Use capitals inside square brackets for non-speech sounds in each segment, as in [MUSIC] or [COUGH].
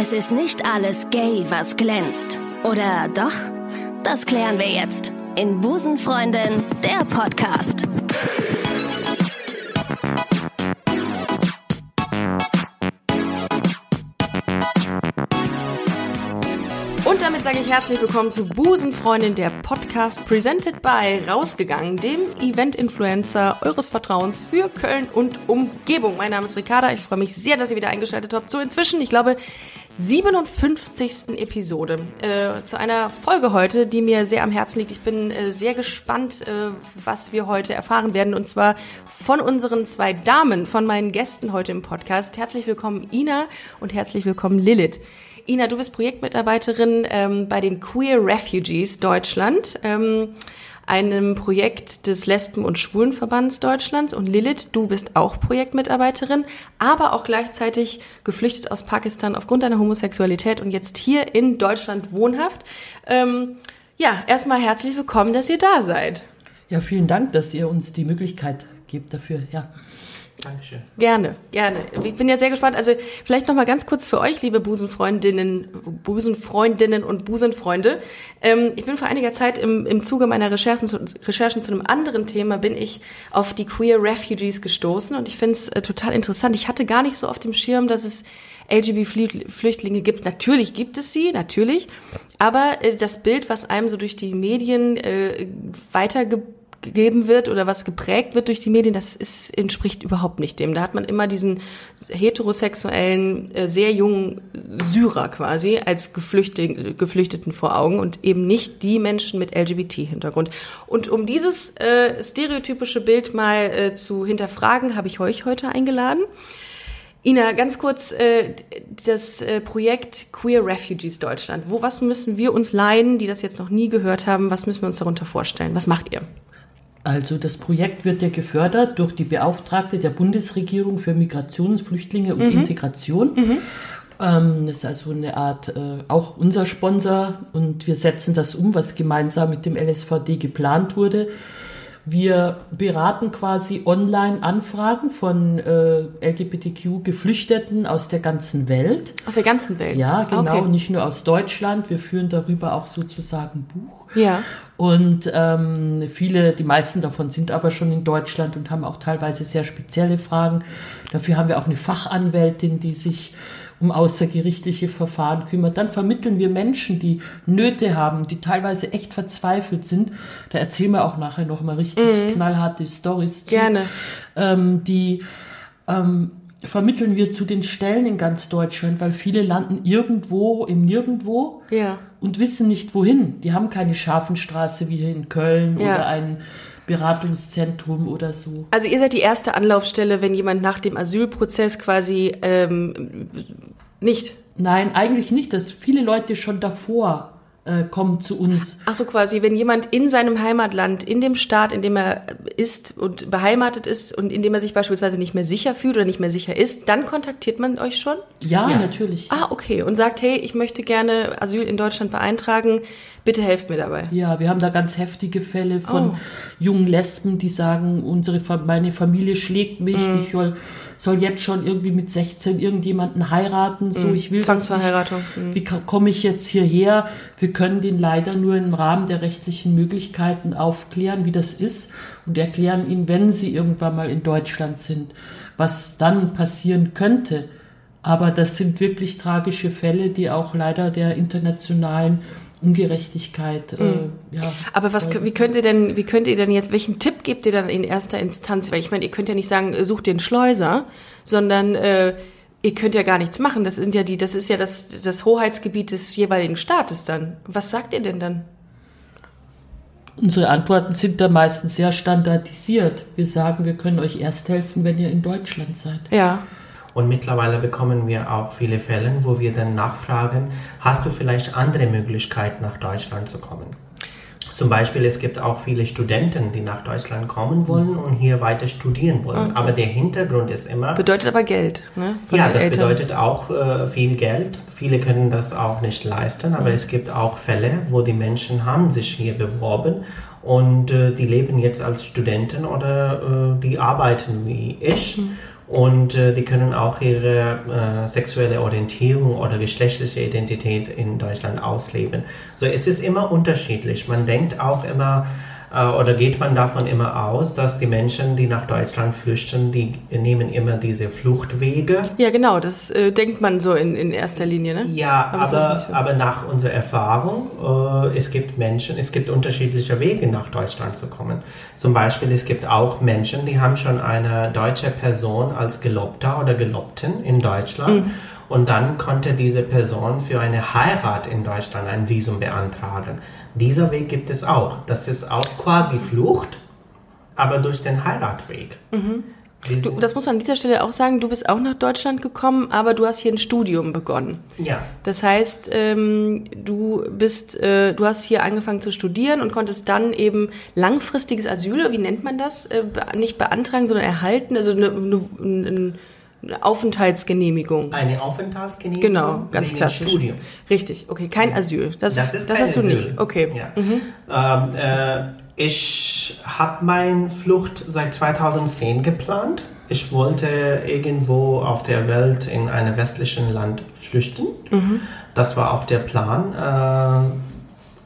Es ist nicht alles gay, was glänzt. Oder doch? Das klären wir jetzt in Busenfreundin, der Podcast. Und damit sage ich herzlich willkommen zu Busenfreundin, der Podcast presented by Rausgegangen, dem Event-Influencer eures Vertrauens für Köln und Umgebung. Mein Name ist Ricarda. Ich freue mich sehr, dass ihr wieder eingeschaltet habt. So inzwischen, ich glaube, 57. Episode äh, zu einer Folge heute, die mir sehr am Herzen liegt. Ich bin äh, sehr gespannt, äh, was wir heute erfahren werden. Und zwar von unseren zwei Damen, von meinen Gästen heute im Podcast. Herzlich willkommen Ina und herzlich willkommen Lilith. Ina, du bist Projektmitarbeiterin ähm, bei den Queer Refugees Deutschland, ähm, einem Projekt des Lesben- und Schwulenverbands Deutschlands. Und Lilith, du bist auch Projektmitarbeiterin, aber auch gleichzeitig geflüchtet aus Pakistan aufgrund deiner Homosexualität und jetzt hier in Deutschland wohnhaft. Ähm, ja, erstmal herzlich willkommen, dass ihr da seid. Ja, vielen Dank, dass ihr uns die Möglichkeit gebt dafür. Ja. Dankeschön. Gerne, gerne. Ich bin ja sehr gespannt. Also vielleicht noch mal ganz kurz für euch, liebe Busenfreundinnen, Busenfreundinnen und Busenfreunde. Ähm, ich bin vor einiger Zeit im, im Zuge meiner Recherchen zu, Recherchen zu einem anderen Thema bin ich auf die Queer Refugees gestoßen und ich finde es äh, total interessant. Ich hatte gar nicht so auf dem Schirm, dass es LGBT-Flüchtlinge gibt. Natürlich gibt es sie, natürlich. Aber äh, das Bild, was einem so durch die Medien äh, weitergegeben gegeben wird oder was geprägt wird durch die Medien, das ist, entspricht überhaupt nicht dem. Da hat man immer diesen heterosexuellen, äh, sehr jungen Syrer quasi als Geflüchteten, Geflüchteten vor Augen und eben nicht die Menschen mit LGBT-Hintergrund. Und um dieses äh, stereotypische Bild mal äh, zu hinterfragen, habe ich euch heute eingeladen. Ina, ganz kurz äh, das äh, Projekt Queer Refugees Deutschland. Wo was müssen wir uns leihen, die das jetzt noch nie gehört haben? Was müssen wir uns darunter vorstellen? Was macht ihr? Also das Projekt wird ja gefördert durch die Beauftragte der Bundesregierung für Migration, Flüchtlinge und mhm. Integration. Mhm. Ähm, das ist also eine Art, äh, auch unser Sponsor und wir setzen das um, was gemeinsam mit dem LSVD geplant wurde. Wir beraten quasi Online-Anfragen von äh, LGBTQ-Geflüchteten aus der ganzen Welt. Aus der ganzen Welt? Ja, genau, okay. nicht nur aus Deutschland. Wir führen darüber auch sozusagen Buch. Ja. Und ähm, viele, die meisten davon sind aber schon in Deutschland und haben auch teilweise sehr spezielle Fragen. Dafür haben wir auch eine Fachanwältin, die sich um außergerichtliche Verfahren kümmert. Dann vermitteln wir Menschen, die Nöte haben, die teilweise echt verzweifelt sind. Da erzählen wir auch nachher noch mal richtig mhm. knallharte Stories. Gerne. Ähm, die ähm, vermitteln wir zu den Stellen in ganz Deutschland, weil viele landen irgendwo im Nirgendwo ja. und wissen nicht wohin. Die haben keine Scharfenstraße wie hier in Köln ja. oder ein Beratungszentrum oder so. Also ihr seid die erste Anlaufstelle, wenn jemand nach dem Asylprozess quasi ähm, nicht. Nein, eigentlich nicht. Dass viele Leute schon davor äh, kommen zu uns. Ach so, quasi, wenn jemand in seinem Heimatland, in dem Staat, in dem er ist und beheimatet ist und in dem er sich beispielsweise nicht mehr sicher fühlt oder nicht mehr sicher ist, dann kontaktiert man euch schon? Ja, ja. natürlich. Ah, okay. Und sagt, hey, ich möchte gerne Asyl in Deutschland beeintragen. Bitte helft mir dabei. Ja, wir haben da ganz heftige Fälle von oh. jungen Lesben, die sagen, unsere, meine Familie schlägt mich, mm. ich soll soll jetzt schon irgendwie mit 16 irgendjemanden heiraten. So, mhm. ich will Zwangsverheiratung. Mhm. Wie komme ich jetzt hierher? Wir können den leider nur im Rahmen der rechtlichen Möglichkeiten aufklären, wie das ist und erklären ihnen, wenn sie irgendwann mal in Deutschland sind, was dann passieren könnte. Aber das sind wirklich tragische Fälle, die auch leider der internationalen Ungerechtigkeit. Äh, mhm. ja, Aber was, wie könnt ihr denn, wie könnt ihr denn jetzt, welchen Tipp gebt ihr dann in erster Instanz? Weil ich meine, ihr könnt ja nicht sagen, äh, sucht den Schleuser, sondern äh, ihr könnt ja gar nichts machen. Das sind ja die, das ist ja das, das Hoheitsgebiet des jeweiligen Staates dann. Was sagt ihr denn dann? Unsere Antworten sind da meistens sehr standardisiert. Wir sagen, wir können euch erst helfen, wenn ihr in Deutschland seid. Ja. Und mittlerweile bekommen wir auch viele Fälle, wo wir dann nachfragen, hast du vielleicht andere Möglichkeiten nach Deutschland zu kommen? Zum Beispiel, es gibt auch viele Studenten, die nach Deutschland kommen wollen und hier weiter studieren wollen. Okay. Aber der Hintergrund ist immer. Bedeutet aber Geld, ne? ja, das Eltern. bedeutet auch äh, viel Geld. Viele können das auch nicht leisten, aber mhm. es gibt auch Fälle, wo die Menschen haben sich hier beworben und äh, die leben jetzt als Studenten oder äh, die arbeiten wie ich. Mhm Und äh, die können auch ihre äh, sexuelle Orientierung oder geschlechtliche Identität in Deutschland ausleben. So, es ist immer unterschiedlich. Man denkt auch immer, oder geht man davon immer aus, dass die Menschen, die nach Deutschland flüchten, die nehmen immer diese Fluchtwege? Ja, genau, das äh, denkt man so in, in erster Linie, ne? Ja, aber, aber, so. aber nach unserer Erfahrung, äh, es gibt Menschen, es gibt unterschiedliche Wege nach Deutschland zu kommen. Zum Beispiel, es gibt auch Menschen, die haben schon eine deutsche Person als Gelobter oder Gelobten in Deutschland. Mhm. Und dann konnte diese Person für eine Heirat in Deutschland ein Visum beantragen. Dieser Weg gibt es auch. Das ist auch quasi Flucht, aber durch den Heiratweg. Mhm. Du, das muss man an dieser Stelle auch sagen, du bist auch nach Deutschland gekommen, aber du hast hier ein Studium begonnen. Ja. Das heißt, ähm, du bist, äh, du hast hier angefangen zu studieren und konntest dann eben langfristiges Asyl, wie nennt man das, äh, nicht beantragen, sondern erhalten, also eine, eine, eine Aufenthaltsgenehmigung. Eine Aufenthaltsgenehmigung? Genau, ganz klassisch. Studium. Richtig, okay, kein Asyl. Das, das, ist das hast du Asyl. nicht. Okay. Ja. Mhm. Ähm, äh, ich habe meine Flucht seit 2010 geplant. Ich wollte irgendwo auf der Welt in einem westlichen Land flüchten. Mhm. Das war auch der Plan.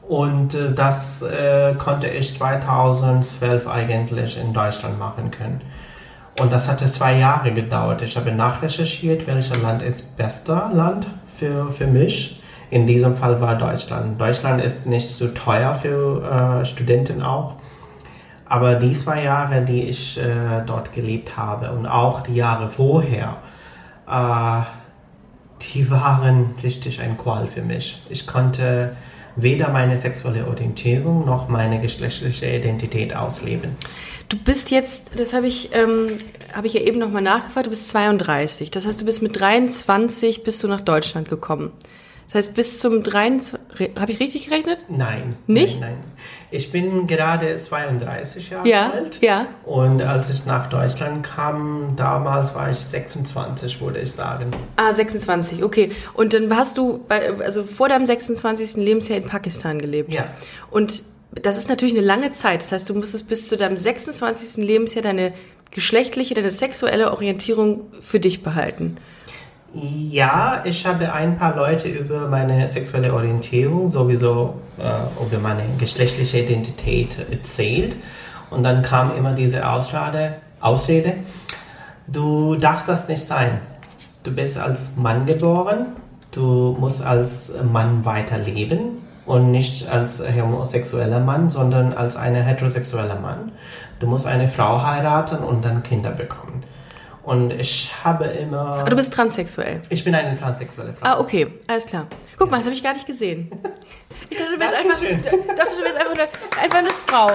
Äh, und äh, das äh, konnte ich 2012 eigentlich in Deutschland machen können. Und das hatte zwei Jahre gedauert. Ich habe nachrecherchiert, welches Land ist bester Land für, für mich. In diesem Fall war Deutschland. Deutschland ist nicht so teuer für äh, Studenten auch. Aber die zwei Jahre, die ich äh, dort gelebt habe und auch die Jahre vorher, äh, die waren richtig ein Qual für mich. Ich konnte weder meine sexuelle Orientierung noch meine geschlechtliche Identität ausleben. Du bist jetzt, das habe ich, ähm, habe ich ja eben nochmal nachgefragt, du bist 32. Das heißt, du bist mit 23 bist du nach Deutschland gekommen. Das heißt, bis zum 23, habe ich richtig gerechnet? Nein. Nicht? Nein, nein. Ich bin gerade 32 Jahre ja, alt. Ja. Und als ich nach Deutschland kam, damals war ich 26, würde ich sagen. Ah, 26, okay. Und dann hast du, bei, also vor deinem 26. Lebensjahr in Pakistan gelebt. Ja. Und das ist natürlich eine lange Zeit. Das heißt, du musstest bis zu deinem 26. Lebensjahr deine geschlechtliche, deine sexuelle Orientierung für dich behalten. Ja, ich habe ein paar Leute über meine sexuelle Orientierung, sowieso äh, über meine geschlechtliche Identität erzählt. Und dann kam immer diese Ausrede, Ausrede, du darfst das nicht sein. Du bist als Mann geboren, du musst als Mann weiterleben und nicht als homosexueller Mann, sondern als ein heterosexueller Mann. Du musst eine Frau heiraten und dann Kinder bekommen. Und ich habe immer. Aber du bist transsexuell. Ich bin eine transsexuelle Frau. Ah, okay, alles klar. Guck mal, das habe ich gar nicht gesehen. [LAUGHS] Ich dachte, du wärst einfach, dachte, du wärst einfach, eine, einfach eine Frau.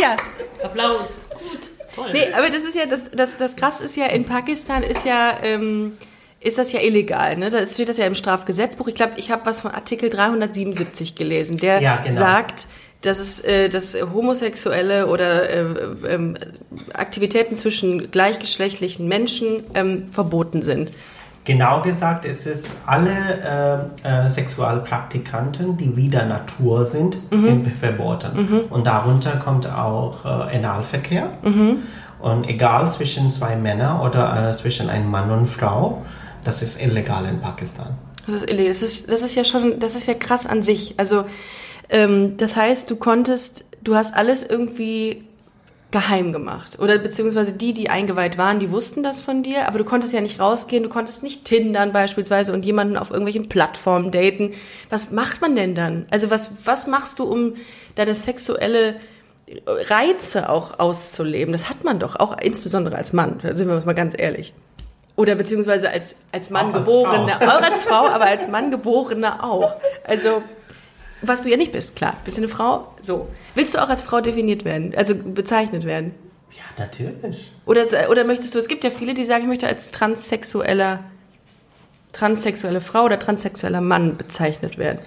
Ja. Applaus. Gut. Toll. Nee, aber das ist ja, das, das, das krass ist ja, in Pakistan ist ja, ähm, ist das ja illegal. Ne? Da steht das ja im Strafgesetzbuch. Ich glaube, ich habe was von Artikel 377 gelesen, der ja, genau. sagt, dass es äh, dass homosexuelle oder äh, äh, Aktivitäten zwischen gleichgeschlechtlichen Menschen ähm, verboten sind. Genau gesagt ist es, alle äh, äh, Sexualpraktikanten, die wieder Natur sind, mhm. sind verboten. Mhm. Und darunter kommt auch äh, Analverkehr. Mhm. Und egal zwischen zwei Männern oder äh, zwischen einem Mann und Frau, das ist illegal in Pakistan. Das ist, illegal. das ist, das ist ja schon, das ist ja krass an sich. Also ähm, das heißt, du konntest, du hast alles irgendwie geheim gemacht. Oder beziehungsweise die, die eingeweiht waren, die wussten das von dir, aber du konntest ja nicht rausgehen, du konntest nicht tindern beispielsweise und jemanden auf irgendwelchen Plattformen daten. Was macht man denn dann? Also was, was machst du, um deine sexuelle Reize auch auszuleben? Das hat man doch, auch insbesondere als Mann, da sind wir uns mal ganz ehrlich. Oder beziehungsweise als, als Mann geborene, auch als Frau, aber als Mann geborene auch. Also, was du ja nicht bist, klar. Bist du eine Frau? So. Willst du auch als Frau definiert werden, also bezeichnet werden? Ja, natürlich. Oder, oder möchtest du, es gibt ja viele, die sagen, ich möchte als transsexueller, transsexuelle Frau oder transsexueller Mann bezeichnet werden.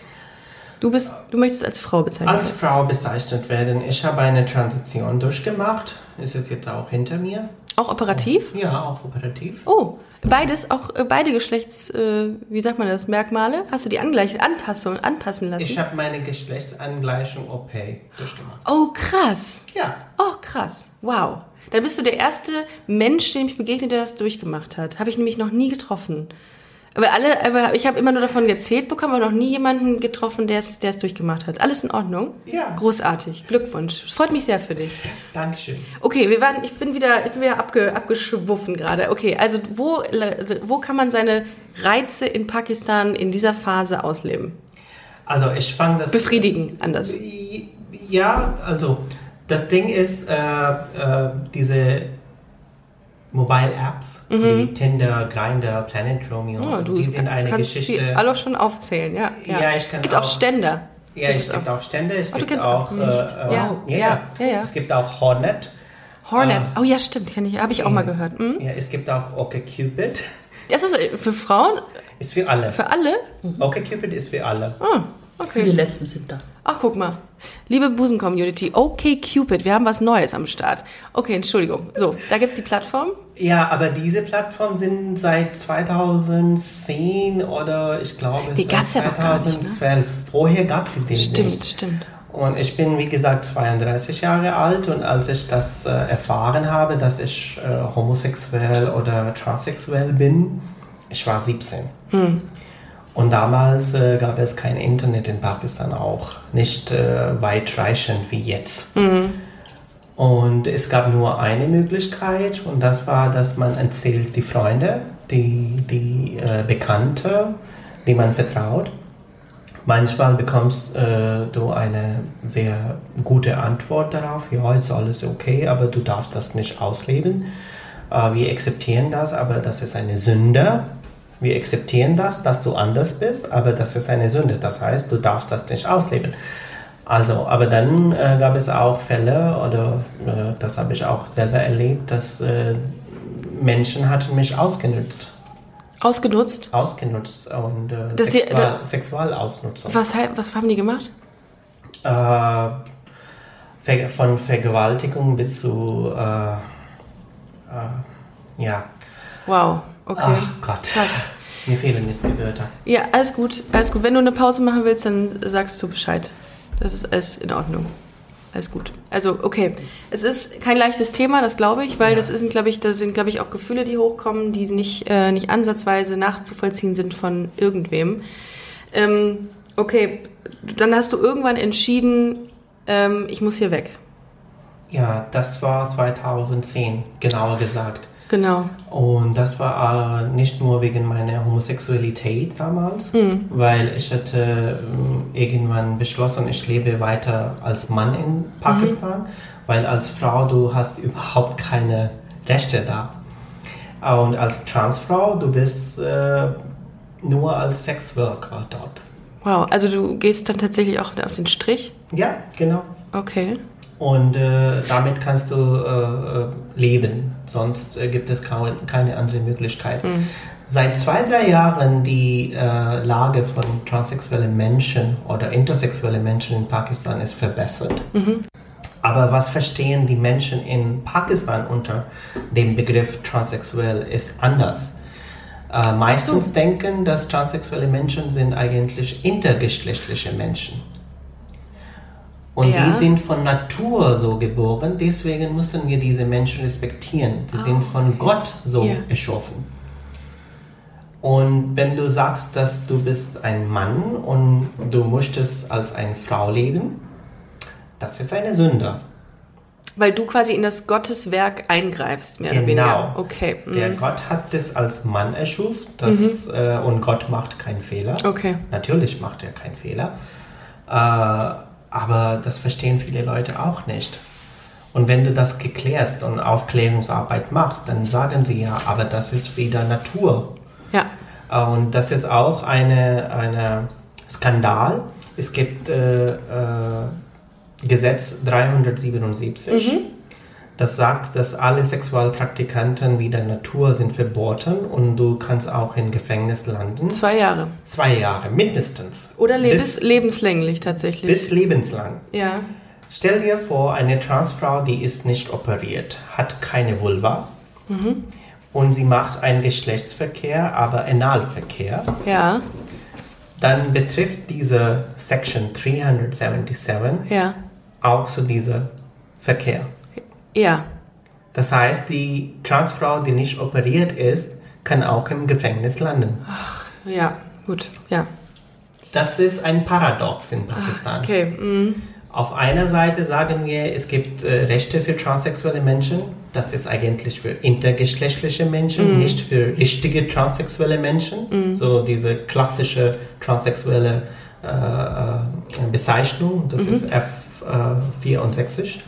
Du bist, du möchtest als Frau bezeichnet werden? Als Frau bezeichnet werden. Ich habe eine Transition durchgemacht. Ist es jetzt auch hinter mir. Auch operativ? Ja, auch operativ. Oh, beides, auch äh, beide Geschlechts, äh, wie sagt man das, Merkmale? Hast du die Angleich Anpassung, anpassen lassen? Ich habe meine Geschlechtsangleichung OP durchgemacht. Oh, krass. Ja. Oh, krass. Wow. Dann bist du der erste Mensch, dem ich begegnet, der das durchgemacht hat. Habe ich nämlich noch nie getroffen. Aber alle, aber ich habe immer nur davon erzählt bekommen, aber noch nie jemanden getroffen, der es, der es durchgemacht hat. Alles in Ordnung? Ja. Großartig. Glückwunsch. Freut mich sehr für dich. Dankeschön. Okay, wir waren, ich bin wieder, ich bin wieder abge, abgeschwuffen gerade. Okay, also wo, also wo kann man seine Reize in Pakistan in dieser Phase ausleben? Also ich fange das... Befriedigen, anders. Ja, also das Ding ist, äh, äh, diese Mobile Apps wie Tinder, Grindr, Planet Romeo, Oh, du die sind eine kannst Geschichte. sie alle schon aufzählen, ja. Ja, ich kann Es gibt auch auch- Ständer. Ja, es gibt auch Stände, es Oh, du gibt kennst auch, auch äh, äh, Ja, ja, ja, ja. es gibt auch Hornet. Hornet. Ah. Oh ja, stimmt, kenne ich, habe ich auch mal gehört. Hm? Ja, es gibt auch OkCupid. Das ist äh, für Frauen, Ist für alle. für alle. OkCupid ist für alle. Ah, Viele okay. Lesben sind da. Ach, guck mal. Liebe Busen-Community, okay Cupid, wir haben was Neues am Start. Okay, Entschuldigung. So, da gibt's die Plattform. Ja, aber diese Plattformen sind seit 2010 oder ich glaube Die seit gab's ja noch gar nicht, ne? 2012. Vorher gab es die Stimmt, nicht. stimmt. Und ich bin, wie gesagt, 32 Jahre alt und als ich das äh, erfahren habe, dass ich äh, homosexuell oder transsexuell bin, ich war 17. Und damals äh, gab es kein Internet in Pakistan auch, nicht äh, weitreichend wie jetzt. Und es gab nur eine Möglichkeit und das war, dass man erzählt die Freunde, die, die äh, Bekannte, die man vertraut. Manchmal bekommst äh, du eine sehr gute Antwort darauf, ja, ist alles okay, aber du darfst das nicht ausleben. Äh, wir akzeptieren das, aber das ist eine Sünde. Wir akzeptieren das, dass du anders bist, aber das ist eine Sünde. Das heißt, du darfst das nicht ausleben. Also, aber dann äh, gab es auch Fälle, oder äh, das habe ich auch selber erlebt, dass äh, Menschen hatten mich ausgenutzt. Ausgenutzt. Ausgenutzt und äh, Das Sexual, da- Sexualausnutzung. Was, was haben die gemacht? Äh, von Vergewaltigung bis zu, äh, äh, ja, Wow, okay. ach Gott, Krass. mir fehlen jetzt die Wörter. Ja, alles gut, alles gut. Wenn du eine Pause machen willst, dann sagst du Bescheid. Das ist alles in Ordnung. Alles gut. Also, okay. Es ist kein leichtes Thema, das glaube ich, weil Ja. das ist, glaube ich, das sind, glaube ich, auch Gefühle, die hochkommen, die nicht, äh, nicht ansatzweise nachzuvollziehen sind von irgendwem. Ähm, okay, dann hast du irgendwann entschieden, ähm, ich muss hier weg. Ja, das war 2010, genauer gesagt. Genau. Und das war äh, nicht nur wegen meiner Homosexualität damals, weil ich hatte ähm, irgendwann beschlossen, ich lebe weiter als Mann in Pakistan, weil als Frau du hast überhaupt keine Rechte da. Und als Transfrau, du bist äh, nur als Sexworker dort. Wow, also du gehst dann tatsächlich auch auf den Strich? Ja, genau. Okay. Und äh, damit kannst du äh, leben, sonst äh, gibt es kaum, keine andere Möglichkeit. Seit zwei, drei Jahren die äh, Lage von transsexuellen Menschen oder intersexuellen Menschen in Pakistan ist verbessert. Aber was verstehen die Menschen in Pakistan unter dem Begriff transsexuell ist anders. Äh, meistens denken, dass transsexuelle Menschen sind eigentlich intergeschlechtliche Menschen. Und Ja. die sind von Natur so geboren, deswegen müssen wir diese Menschen respektieren. Die sind von Gott so Ja. erschaffen. Und wenn du sagst, dass du bist ein Mann und du möchtest als eine Frau leben, das ist eine Sünde. Weil du quasi in das Gotteswerk eingreifst, mehr oder Genau. weniger. Okay. mhm. Der Gott hat das als Mann erschufen das, äh, und Gott macht keinen Fehler. Okay. Natürlich macht er keinen Fehler. Äh, aber das verstehen viele Leute auch nicht. Und wenn du das geklärst und Aufklärungsarbeit machst, dann sagen sie ja, aber das ist wieder Natur. Ja. Äh, Und das ist auch eine, eine Skandal. Es gibt äh, äh, Gesetz 377. Das sagt, dass alle Sexualpraktikanten wie der Natur sind verboten und du kannst auch im Gefängnis landen. Zwei Jahre. Zwei Jahre mindestens. Oder lebens bis, lebenslänglich tatsächlich. bis lebenslang. ja. Stell dir vor, eine Transfrau, die ist nicht operiert, hat keine Vulva und sie macht einen Geschlechtsverkehr, aber Analverkehr. Ja. Dann betrifft diese Section 377 Ja. auch so dieser Verkehr. Ja. Das heißt, die Transfrau, die nicht operiert ist, kann auch im Gefängnis landen. Ja, gut, ja. Das ist ein Paradox in Pakistan. Okay, mm. Auf einer Seite sagen wir, es gibt äh, Rechte für transsexuelle Menschen. Das ist eigentlich für intergeschlechtliche Menschen, Mhm. nicht für richtige transsexuelle Menschen. So diese klassische transsexuelle äh, äh, Bezeichnung, das Mhm. ist F64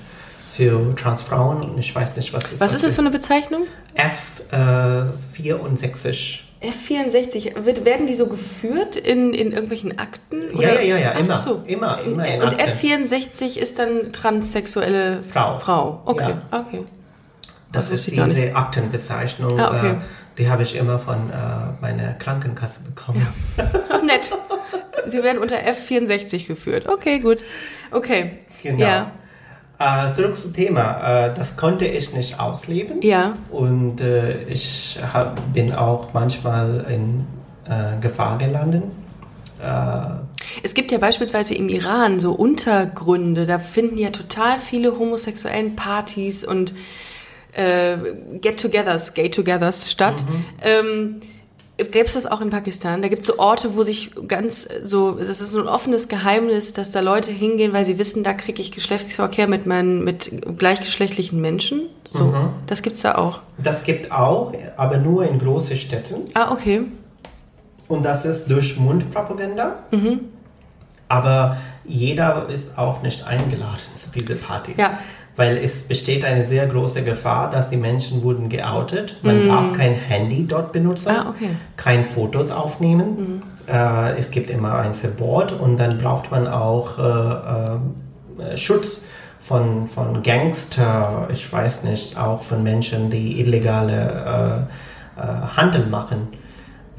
für Transfrauen. Und ich weiß nicht, was ist Was ist das für eine Bezeichnung? F64. F64, wird, werden die so geführt in, in irgendwelchen Akten? Ja, ja, ja, ja, Ach immer. so. Immer, immer in Und Akten. F64 ist dann transsexuelle Frau. Frau. Okay, Ja. okay. Das Das ist diese Aktenbezeichnung. Ah, okay. äh, die habe ich immer von äh, meiner Krankenkasse bekommen. Ach, [LAUGHS] nett. Sie werden unter F64 geführt. Okay, gut. Okay. Genau. Ja. Äh, zurück zum Thema. Äh, das konnte ich nicht ausleben. Ja. Und äh, ich hab, bin auch manchmal in äh, Gefahr gelandet. Äh, Es gibt ja beispielsweise im Iran so Untergründe, da finden ja total viele homosexuellen Partys und äh, Get-togethers, Gay-togethers statt. Ähm, Gäbe es das auch in Pakistan? Da gibt es so Orte, wo sich ganz so, das ist so ein offenes Geheimnis, dass da Leute hingehen, weil sie wissen, da kriege ich Geschlechtsverkehr mit meinen, mit gleichgeschlechtlichen Menschen. So, das gibt's da auch. das gibt auch, aber nur in großen Städten. Ah, okay. Und das ist durch Mundpropaganda. Mhm. Aber jeder ist auch nicht eingeladen zu diesen Partys. Ja. Weil es besteht eine sehr große Gefahr, dass die Menschen wurden geoutet. Man darf kein Handy dort benutzen. Ah, okay. Kein Fotos aufnehmen. Äh, es gibt immer ein Verbot und dann braucht man auch äh, äh, Schutz von, von Gangster, ich weiß nicht, auch von Menschen, die illegale äh, äh, Handel machen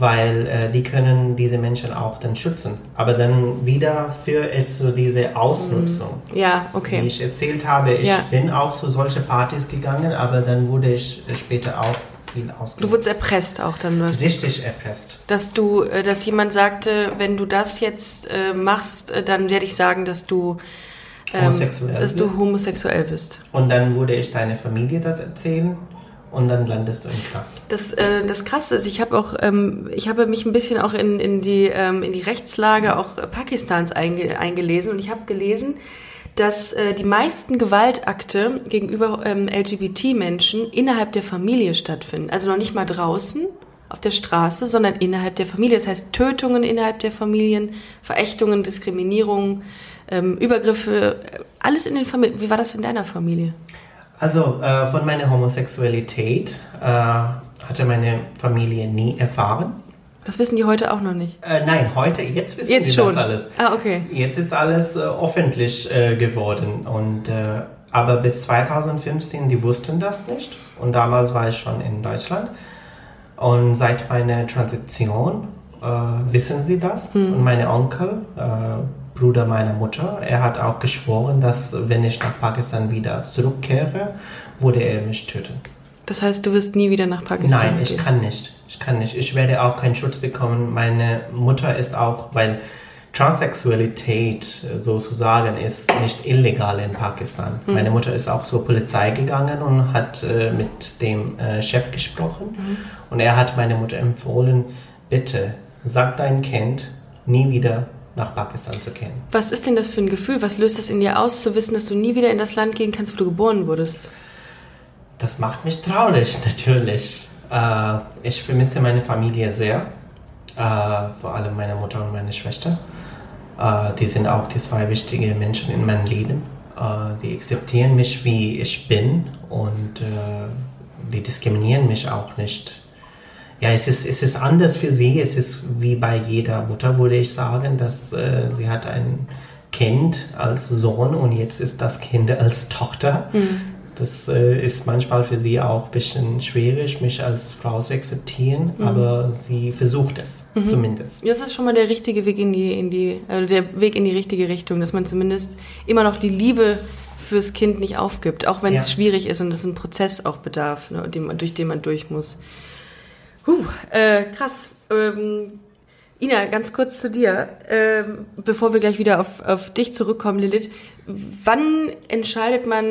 weil äh, die können diese Menschen auch dann schützen. Aber dann wieder für es so diese Ausnutzung. Ja, Wie okay. ich erzählt habe, ich Ja. bin auch zu solche Partys gegangen, aber dann wurde ich später auch viel ausgenutzt. Du wurdest erpresst auch dann nur. Richtig erpresst. dass du, äh, dass jemand sagte, wenn du das jetzt äh, machst, äh, dann werde ich sagen, dass du ähm, Homosexuell dass du homosexuell bist. Und dann würde ich deiner Familie das erzählen und dann landest du im Knast. Das, äh, das Krasse ist, ich habe auch, ähm, ich habe mich ein bisschen auch in, in die ähm, in die Rechtslage auch Pakistans einge, eingelesen und ich habe gelesen, dass äh, die meisten Gewaltakte gegenüber ähm, LGBT-Menschen innerhalb der Familie stattfinden. Also noch nicht mal draußen auf der Straße, sondern innerhalb der Familie. Das heißt Tötungen innerhalb der Familien, Verächtungen, Diskriminierung, ähm, Übergriffe, äh, alles in den Familien. Wie war das in deiner Familie? Also äh, von meiner Homosexualität äh, hatte meine Familie nie erfahren. Das wissen die heute auch noch nicht. Äh, nein, heute, jetzt wissen Jetzt sie schon. das alles. Ah, okay. Jetzt ist alles äh, öffentlich äh, geworden. Und, äh, aber bis 2015, die wussten das nicht. Und damals war ich schon in Deutschland. Und seit meiner Transition wissen sie das. Und mein Onkel, Bruder meiner Mutter, er hat auch geschworen, dass wenn ich nach Pakistan wieder zurückkehre, würde er mich töten. Das heißt, du wirst nie wieder nach Pakistan Nein, ich gehen. kann nicht. Ich kann nicht. Ich werde auch keinen Schutz bekommen. Meine Mutter ist auch, weil Transsexualität äh, sozusagen ist nicht illegal in Pakistan. Mhm. Meine Mutter ist auch zur Polizei gegangen und hat äh, mit dem äh, Chef gesprochen. Mhm. Und er hat meine Mutter empfohlen, bitte sag dein Kind nie wieder nach Pakistan zu gehen. Was ist denn das für ein Gefühl? Was löst das in dir aus, zu wissen, dass du nie wieder in das Land gehen kannst, wo du geboren wurdest? Das macht mich traurig, [LAUGHS] natürlich. Äh, ich vermisse meine Familie sehr. Äh, vor allem meine Mutter und meine Schwester. Äh, die sind auch die zwei wichtigen Menschen in meinem Leben. Äh, die akzeptieren mich, wie ich bin und äh, die diskriminieren mich auch nicht. Ja, es ist, es ist anders für sie. Es ist wie bei jeder Mutter, würde ich sagen, dass äh, sie hat ein Kind als Sohn und jetzt ist das Kind [LAUGHS] als Tochter. Das äh, ist manchmal für sie auch ein bisschen schwierig, mich als Frau zu akzeptieren, aber sie versucht es zumindest. Das ist schon mal der richtige Weg in die, in die, also der Weg in die richtige Richtung, dass man zumindest immer noch die Liebe fürs Kind nicht aufgibt, auch wenn es Ja. schwierig ist und es einen Prozess auch bedarf, ne, durch den man durch muss. Huh, äh, krass. Ähm, Ina, ganz kurz zu dir, ähm, bevor wir gleich wieder auf, auf dich zurückkommen, Lilith. Wann entscheidet man,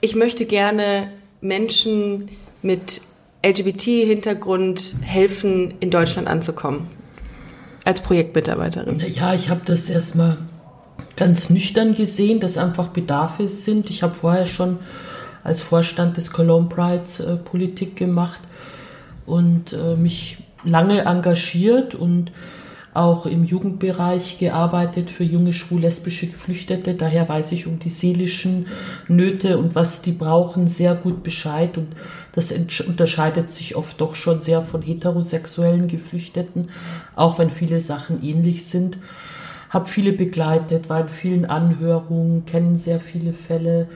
ich möchte gerne Menschen mit LGBT-Hintergrund helfen, in Deutschland anzukommen? Als Projektmitarbeiterin. Ja, ich habe das erstmal ganz nüchtern gesehen, dass einfach Bedarfe sind. Ich habe vorher schon als Vorstand des Cologne Prides äh, Politik gemacht und äh, mich lange engagiert und auch im Jugendbereich gearbeitet für junge schwul-lesbische Geflüchtete. Daher weiß ich um die seelischen Nöte und was die brauchen sehr gut Bescheid. Und das unterscheidet sich oft doch schon sehr von heterosexuellen Geflüchteten, auch wenn viele Sachen ähnlich sind. Hab viele begleitet, war in vielen Anhörungen, kennen sehr viele Fälle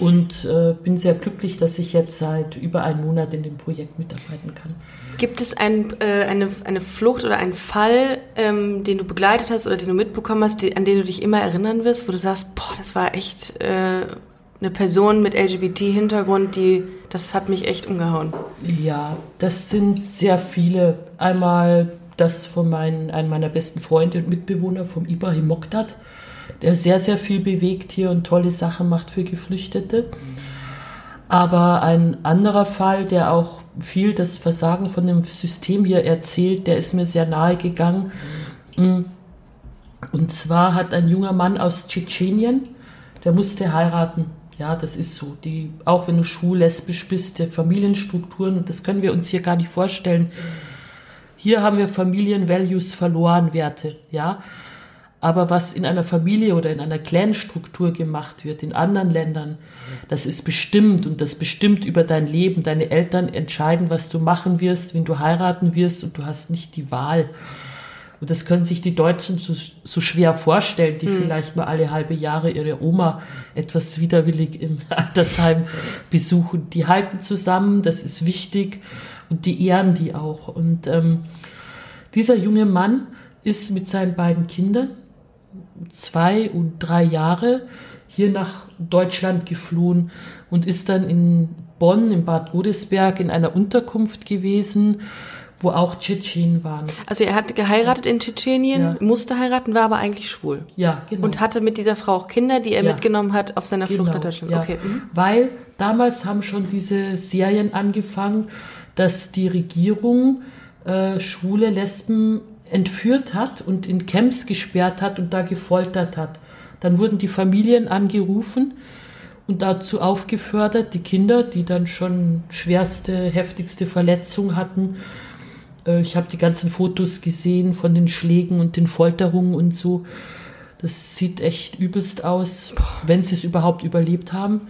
und äh, bin sehr glücklich, dass ich jetzt seit über einem Monat in dem Projekt mitarbeiten kann. Gibt es ein, äh, eine, eine Flucht oder einen Fall, ähm, den du begleitet hast oder den du mitbekommen hast, die, an den du dich immer erinnern wirst, wo du sagst, boah, das war echt äh, eine Person mit LGBT-Hintergrund, die, das hat mich echt umgehauen? Ja, das sind sehr viele. Einmal das von meinen, einem meiner besten Freunde und Mitbewohner vom Ibrahim Mokhtar der sehr, sehr viel bewegt hier und tolle Sachen macht für Geflüchtete. Aber ein anderer Fall, der auch viel das Versagen von dem System hier erzählt, der ist mir sehr nahe gegangen. Und zwar hat ein junger Mann aus Tschetschenien, der musste heiraten. Ja, das ist so. Die, auch wenn du schwul, lesbisch bist, der Familienstrukturen, und das können wir uns hier gar nicht vorstellen. Hier haben wir Familienvalues verloren, Werte, ja. Aber was in einer Familie oder in einer Clan-Struktur gemacht wird, in anderen Ländern, das ist bestimmt und das bestimmt über dein Leben. Deine Eltern entscheiden, was du machen wirst, wenn du heiraten wirst und du hast nicht die Wahl. Und das können sich die Deutschen so, so schwer vorstellen, die mhm. vielleicht mal alle halbe Jahre ihre Oma etwas widerwillig im [LAUGHS] Altersheim besuchen. Die halten zusammen, das ist wichtig und die ehren die auch. Und ähm, dieser junge Mann ist mit seinen beiden Kindern zwei und drei Jahre hier nach Deutschland geflohen und ist dann in Bonn, im Bad Godesberg, in einer Unterkunft gewesen, wo auch Tschetschenen waren. Also er hat geheiratet in Tschetschenien, ja. musste heiraten, war aber eigentlich schwul. Ja, genau. Und hatte mit dieser Frau auch Kinder, die er ja. mitgenommen hat auf seiner genau. Flucht nach Deutschland. Ja. Okay. Mhm. Weil damals haben schon diese Serien angefangen, dass die Regierung äh, schwule Lesben entführt hat und in Camps gesperrt hat und da gefoltert hat. Dann wurden die Familien angerufen und dazu aufgefordert, die Kinder, die dann schon schwerste, heftigste Verletzungen hatten. Äh, ich habe die ganzen Fotos gesehen von den Schlägen und den Folterungen und so. Das sieht echt übelst aus, wenn sie es überhaupt überlebt haben.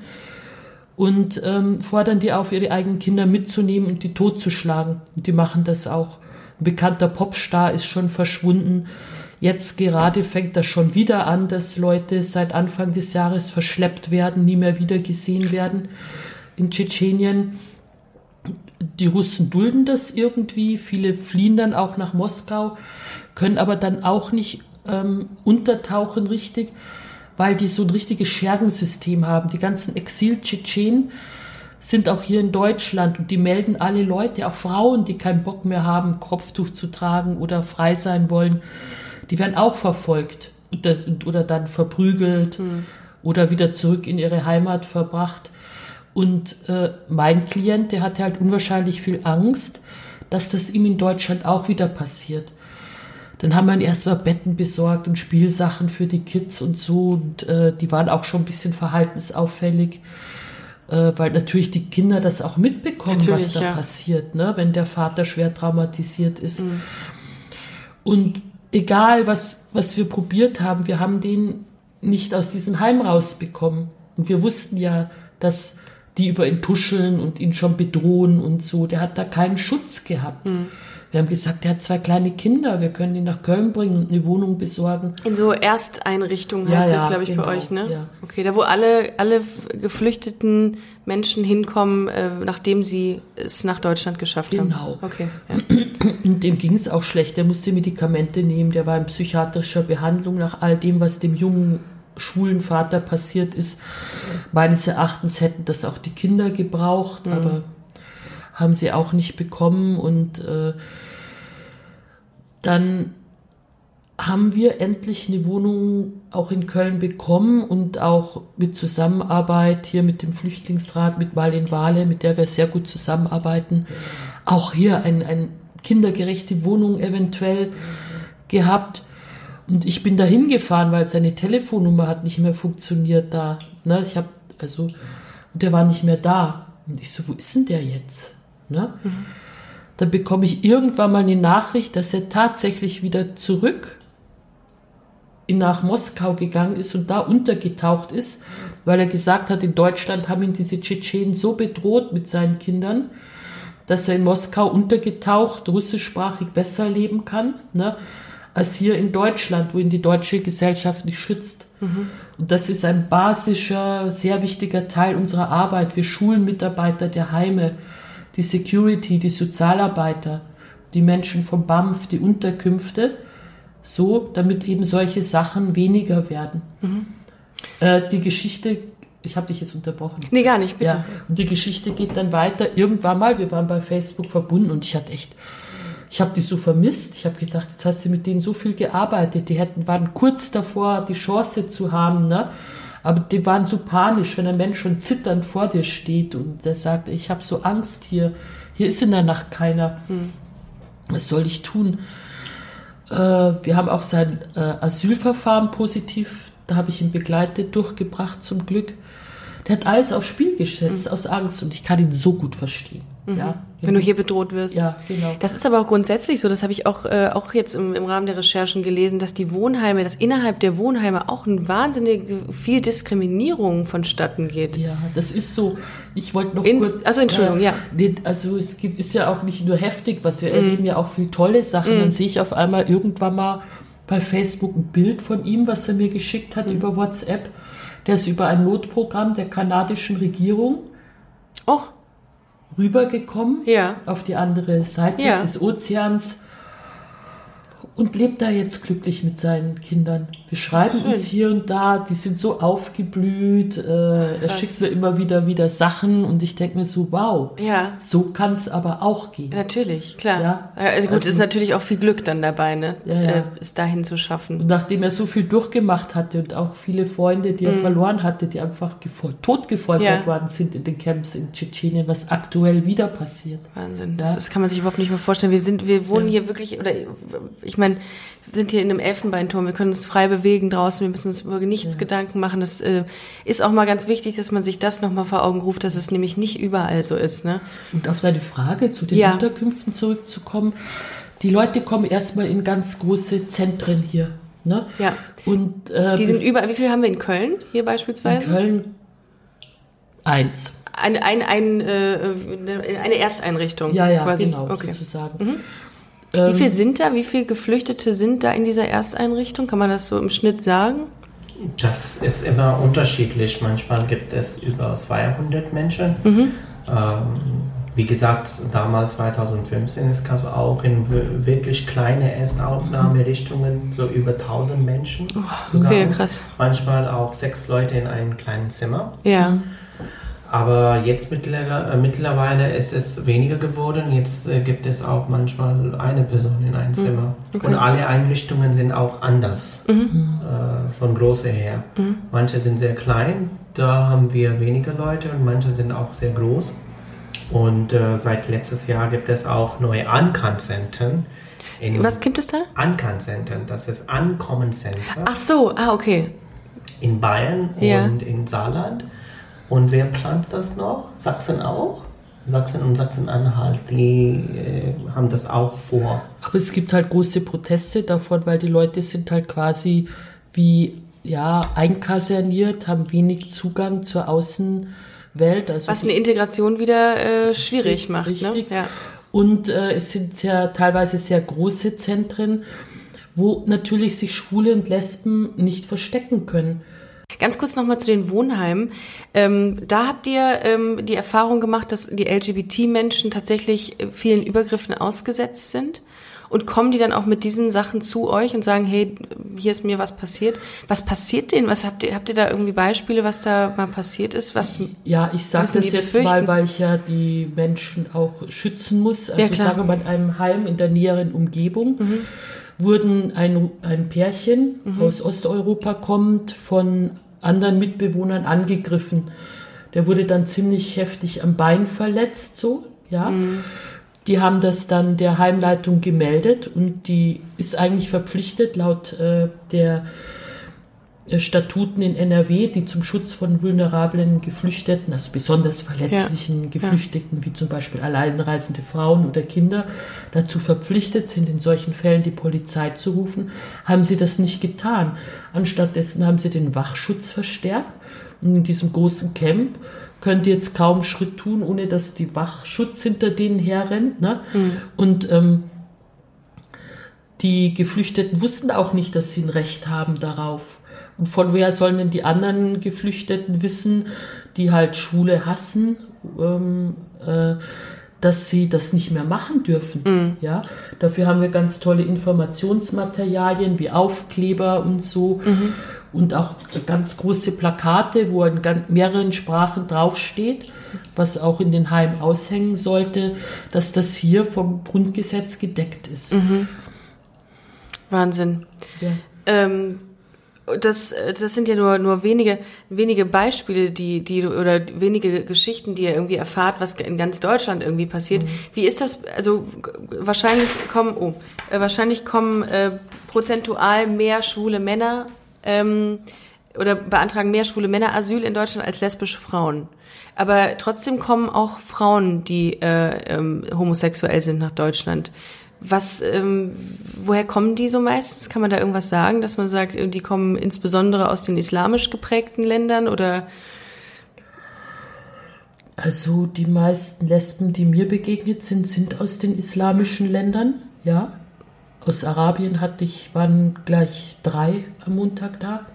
Und ähm, fordern die auf, ihre eigenen Kinder mitzunehmen und die totzuschlagen. Und die machen das auch. Ein bekannter Popstar ist schon verschwunden. Jetzt gerade fängt das schon wieder an, dass Leute seit Anfang des Jahres verschleppt werden, nie mehr wieder gesehen werden in Tschetschenien. Die Russen dulden das irgendwie, viele fliehen dann auch nach Moskau, können aber dann auch nicht ähm, untertauchen richtig, weil die so ein richtiges Schergensystem haben. Die ganzen Exil-Tschetschenen sind auch hier in Deutschland und die melden alle Leute, auch Frauen, die keinen Bock mehr haben, Kopftuch zu tragen oder frei sein wollen, die werden auch verfolgt oder dann verprügelt mhm. oder wieder zurück in ihre Heimat verbracht. Und äh, mein Klient, der hatte halt unwahrscheinlich viel Angst, dass das ihm in Deutschland auch wieder passiert. Dann haben wir erstmal Betten besorgt und Spielsachen für die Kids und so. Und äh, die waren auch schon ein bisschen verhaltensauffällig äh, weil natürlich die Kinder das auch mitbekommen, natürlich, was da ja. passiert, ne? wenn der Vater schwer traumatisiert ist. Mhm. Und egal, was, was wir probiert haben, wir haben den nicht aus diesem Heim rausbekommen. Und wir wussten ja, dass die über ihn tuscheln und ihn schon bedrohen und so. Der hat da keinen Schutz gehabt. Mhm. Wir haben gesagt, er hat zwei kleine Kinder, wir können ihn nach Köln bringen und eine Wohnung besorgen. In so Ersteinrichtungen heißt ja, das, glaube ich, genau, bei euch, ne? Ja. Okay, da wo alle, alle geflüchteten Menschen hinkommen, äh, nachdem sie es nach Deutschland geschafft genau. haben. Genau. Okay. Ja. [CLEARS THROAT] Und dem ging es auch schlecht. Der musste Medikamente nehmen, der war in psychiatrischer Behandlung nach all dem, was dem jungen schwulen Vater passiert ist. Meines Erachtens hätten das auch die Kinder gebraucht, mhm. aber haben sie auch nicht bekommen und äh, dann haben wir endlich eine Wohnung auch in Köln bekommen und auch mit Zusammenarbeit hier mit dem Flüchtlingsrat, mit Marlene Wahle, mit der wir sehr gut zusammenarbeiten, auch hier ein, ein kindergerechte Wohnung eventuell gehabt. Und ich bin da hingefahren, weil seine Telefonnummer hat nicht mehr funktioniert da. Ne, ich habe also und der war nicht mehr da. Und ich so, wo ist denn der jetzt? Ne? Mhm. Dann bekomme ich irgendwann mal eine Nachricht, dass er tatsächlich wieder zurück nach Moskau gegangen ist und da untergetaucht ist, weil er gesagt hat, in Deutschland haben ihn diese Tschetschenen so bedroht mit seinen Kindern, dass er in Moskau untergetaucht, russischsprachig besser leben kann, ne, als hier in Deutschland, wo ihn die deutsche Gesellschaft nicht schützt. Mhm. Und das ist ein basischer, sehr wichtiger Teil unserer Arbeit. Wir schulen Mitarbeiter der Heime, die Security, die Sozialarbeiter, die Menschen vom BAMF, die Unterkünfte, so, damit eben solche Sachen weniger werden. Mhm. Äh, die Geschichte, ich habe dich jetzt unterbrochen. Nee, gar nicht, bitte. Ja, und die Geschichte geht dann weiter. Irgendwann mal, wir waren bei Facebook verbunden und ich hatte echt, ich habe die so vermisst. Ich habe gedacht, jetzt hast du mit denen so viel gearbeitet. Die hätten, waren kurz davor, die Chance zu haben, ne? Aber die waren so panisch, wenn ein Mensch schon zitternd vor dir steht und der sagt, ich habe so Angst hier, hier ist in der Nacht keiner. Hm. Was soll ich tun? Äh, wir haben auch sein äh, Asylverfahren positiv, da habe ich ihn begleitet, durchgebracht zum Glück. Der hat alles aufs Spiel gesetzt mhm. aus Angst und ich kann ihn so gut verstehen. Mhm. Ja, Wenn du hier bedroht wirst. Ja, genau. Das ist aber auch grundsätzlich so, das habe ich auch, äh, auch jetzt im, im Rahmen der Recherchen gelesen, dass die Wohnheime, dass innerhalb der Wohnheime auch ein wahnsinnig viel Diskriminierung vonstatten geht. Ja, das ist so. Ich wollte noch Ins, kurz. Also Entschuldigung, äh, ja. Also es gibt, ist ja auch nicht nur heftig, was wir mhm. erleben, ja auch viel tolle Sachen. Mhm. Dann sehe ich auf einmal irgendwann mal bei Facebook ein Bild von ihm, was er mir geschickt hat mhm. über WhatsApp. Der ist über ein Notprogramm der kanadischen Regierung. Oh rübergekommen ja. auf die andere Seite ja. des Ozeans und lebt da jetzt glücklich mit seinen Kindern. Wir schreiben Schön. uns hier und da, die sind so aufgeblüht, äh, er schickt mir immer wieder wieder Sachen und ich denke mir so, wow, ja. so kann es aber auch gehen. Natürlich, klar. Ja? Also gut, also, ist natürlich auch viel Glück dann dabei, ne? Ja, ja. Äh, es dahin zu schaffen. Und nachdem er so viel durchgemacht hatte und auch viele Freunde, die er mhm. verloren hatte, die einfach tot gefoltert ja. worden sind in den Camps in Tschetschenien, was aktuell wieder passiert. Wahnsinn, das, das kann man sich überhaupt nicht mehr vorstellen. Wir sind, wir wohnen hier wirklich, oder ich meine, meine, wir sind hier in einem Elfenbeinturm, wir können uns frei bewegen draußen, wir müssen uns über nichts ja. Gedanken machen. Das äh, ist auch mal ganz wichtig, dass man sich das nochmal vor Augen ruft, dass es nämlich nicht überall so ist. Ne? Und auf deine Frage zu den ja. Unterkünften zurückzukommen, die Leute kommen erstmal in ganz große Zentren hier. Ne? Ja. Und, äh, die sind überall, wie viel haben wir in Köln hier beispielsweise? In Köln eins. Ein, ein, ein, äh, eine Ersteinrichtung. Ja, ja, quasi. genau, okay. sozusagen. Mhm. Ähm, wie viel sind da? Wie viele Geflüchtete sind da in dieser Ersteinrichtung? Kann man das so im Schnitt sagen? Das ist immer unterschiedlich. Manchmal gibt es über 200 Menschen. Mhm. Ähm, wie gesagt, damals 2015, es gab auch in wirklich kleine Erstaufnahmerichtungen so über 1000 Menschen. Oh, zusammen. Okay, krass. Manchmal auch sechs Leute in einem kleinen Zimmer. Ja. Aber jetzt äh, mittlerweile ist es weniger geworden. Jetzt äh, gibt es auch manchmal eine Person in einem mhm. Zimmer. Okay. Und alle Einrichtungen sind auch anders mhm. äh, von Größe her. Mhm. Manche sind sehr klein, da haben wir weniger Leute und manche sind auch sehr groß. Und äh, seit letztes Jahr gibt es auch neue Ankan-Zentren. Was gibt es da? Ankan-Zentren, das ist Ankommen-Center. Ach so, ah, okay. In Bayern ja. und in Saarland. Und wer plant das noch? Sachsen auch? Sachsen und Sachsen-Anhalt, die äh, haben das auch vor. Aber es gibt halt große Proteste davon, weil die Leute sind halt quasi wie ja einkaserniert, haben wenig Zugang zur Außenwelt. Also Was eine Integration wieder äh, schwierig macht. Ne? Richtig. Ne? Ja. Und äh, es sind sehr teilweise sehr große Zentren, wo natürlich sich Schwule und Lesben nicht verstecken können. Ganz kurz nochmal zu den Wohnheimen. Ähm, da habt ihr ähm, die Erfahrung gemacht, dass die LGBT-Menschen tatsächlich vielen Übergriffen ausgesetzt sind? Und kommen die dann auch mit diesen Sachen zu euch und sagen, hey, hier ist mir was passiert? Was passiert denen? Was habt ihr, habt ihr da irgendwie Beispiele, was da mal passiert ist? Was ja, ich sage das jetzt befürchten? mal, weil ich ja die Menschen auch schützen muss. Also ja, ich sage mal in einem Heim in der näheren Umgebung. Mhm wurden ein, ein Pärchen Mhm. aus Osteuropa kommt von anderen Mitbewohnern angegriffen. Der wurde dann ziemlich heftig am Bein verletzt, so, ja. Mhm. Die haben das dann der Heimleitung gemeldet und die ist eigentlich verpflichtet, laut äh, der Statuten in NRW, die zum Schutz von vulnerablen Geflüchteten, also besonders verletzlichen Geflüchteten, wie zum Beispiel alleinreisende Frauen oder Kinder, dazu verpflichtet sind, in solchen Fällen die Polizei zu rufen, haben sie das nicht getan. Anstattdessen haben sie den Wachschutz verstärkt. Und in diesem großen Camp könnt ihr jetzt kaum Schritt tun, ohne dass die Wachschutz hinter denen herrennt. Ne? Und ähm, die Geflüchteten wussten auch nicht, dass sie ein Recht haben darauf. Und von woher sollen denn die anderen Geflüchteten wissen, die halt Schwule hassen, ähm, äh, dass sie das nicht mehr machen dürfen? Ja, dafür haben wir ganz tolle Informationsmaterialien wie Aufkleber und so und auch ganz große Plakate, wo in mehreren Sprachen draufsteht, was auch in den Heimen aushängen sollte, dass das hier vom Grundgesetz gedeckt ist. Wahnsinn. Ja. Ähm, das, äh, das sind ja nur, nur wenige, wenige Beispiele, die, die, oder wenige Geschichten, die ihr irgendwie erfahrt, was in ganz Deutschland irgendwie passiert. Wie ist das, also, wahrscheinlich kommen, oh, äh, wahrscheinlich kommen, äh, prozentual mehr schwule Männer, ähm, oder beantragen mehr schwule Männer Asyl in Deutschland als lesbische Frauen. Aber trotzdem kommen auch Frauen, die äh, ähm, homosexuell sind, nach Deutschland. Was, ähm, woher kommen die so meistens? Kann man da irgendwas sagen, dass man sagt, äh, die kommen insbesondere aus den islamisch geprägten Ländern oder? Also die meisten Lesben, die mir begegnet sind, sind aus den islamischen Ländern, ja. Aus Arabien hatte ich, waren gleich drei am Montag da.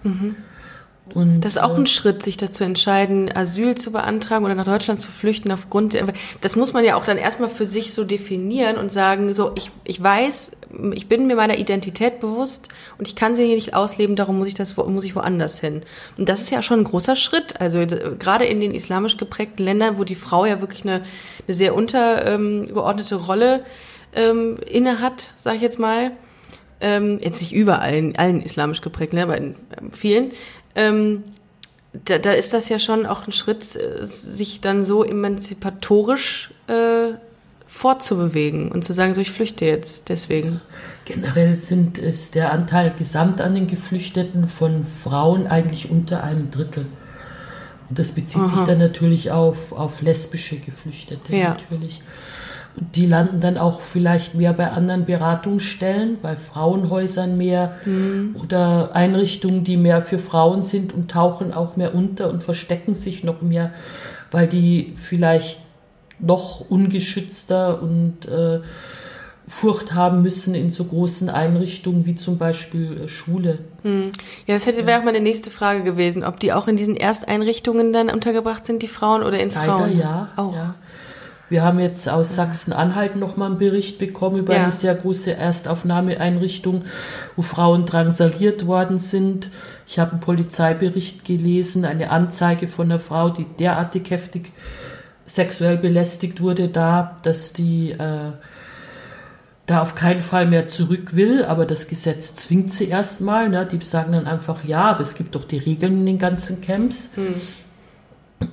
Und, Das ist auch ein Schritt, sich dazu entscheiden, Asyl zu beantragen oder nach Deutschland zu flüchten aufgrund der, das muss man ja auch dann erstmal für sich so definieren und sagen, so, ich, ich weiß, ich bin mir meiner Identität bewusst und ich kann sie hier nicht ausleben, darum muss ich das, muss ich woanders hin. Und das ist ja schon ein großer Schritt. Also, gerade in den islamisch geprägten Ländern, wo die Frau ja wirklich eine, eine sehr untergeordnete Rolle ähm, inne hat, sag ich jetzt mal, ähm, jetzt nicht überall, in allen islamisch geprägten, Ländern, aber in ähm, vielen, ähm, da, da ist das ja schon auch ein Schritt, äh, sich dann so emanzipatorisch äh, fortzubewegen und zu sagen, so ich flüchte jetzt deswegen. Generell sind es der Anteil gesamt an den Geflüchteten von Frauen eigentlich unter einem Drittel. Und das bezieht sich dann natürlich auf, auf lesbische Geflüchtete Ja. natürlich. Die landen dann auch vielleicht mehr bei anderen Beratungsstellen, bei Frauenhäusern mehr oder Einrichtungen, die mehr für Frauen sind und tauchen auch mehr unter und verstecken sich noch mehr, weil die vielleicht noch ungeschützter und äh, Furcht haben müssen in so großen Einrichtungen wie zum Beispiel äh, Schule. Ja, das hätte wäre auch meine nächste Frage gewesen, ob die auch in diesen Ersteinrichtungen dann untergebracht sind, die Frauen oder in Leider Frauen? ja. Auch. ja. Wir haben jetzt aus Sachsen-Anhalt nochmal einen Bericht bekommen über Ja. eine sehr große Erstaufnahmeeinrichtung, wo Frauen drangsaliert worden sind. Ich habe einen Polizeibericht gelesen, eine Anzeige von einer Frau, die derartig heftig sexuell belästigt wurde, da, dass die äh, da auf keinen Fall mehr zurück will, aber das Gesetz zwingt sie erstmal. Ne? Die sagen dann einfach ja, aber es gibt doch die Regeln in den ganzen Camps.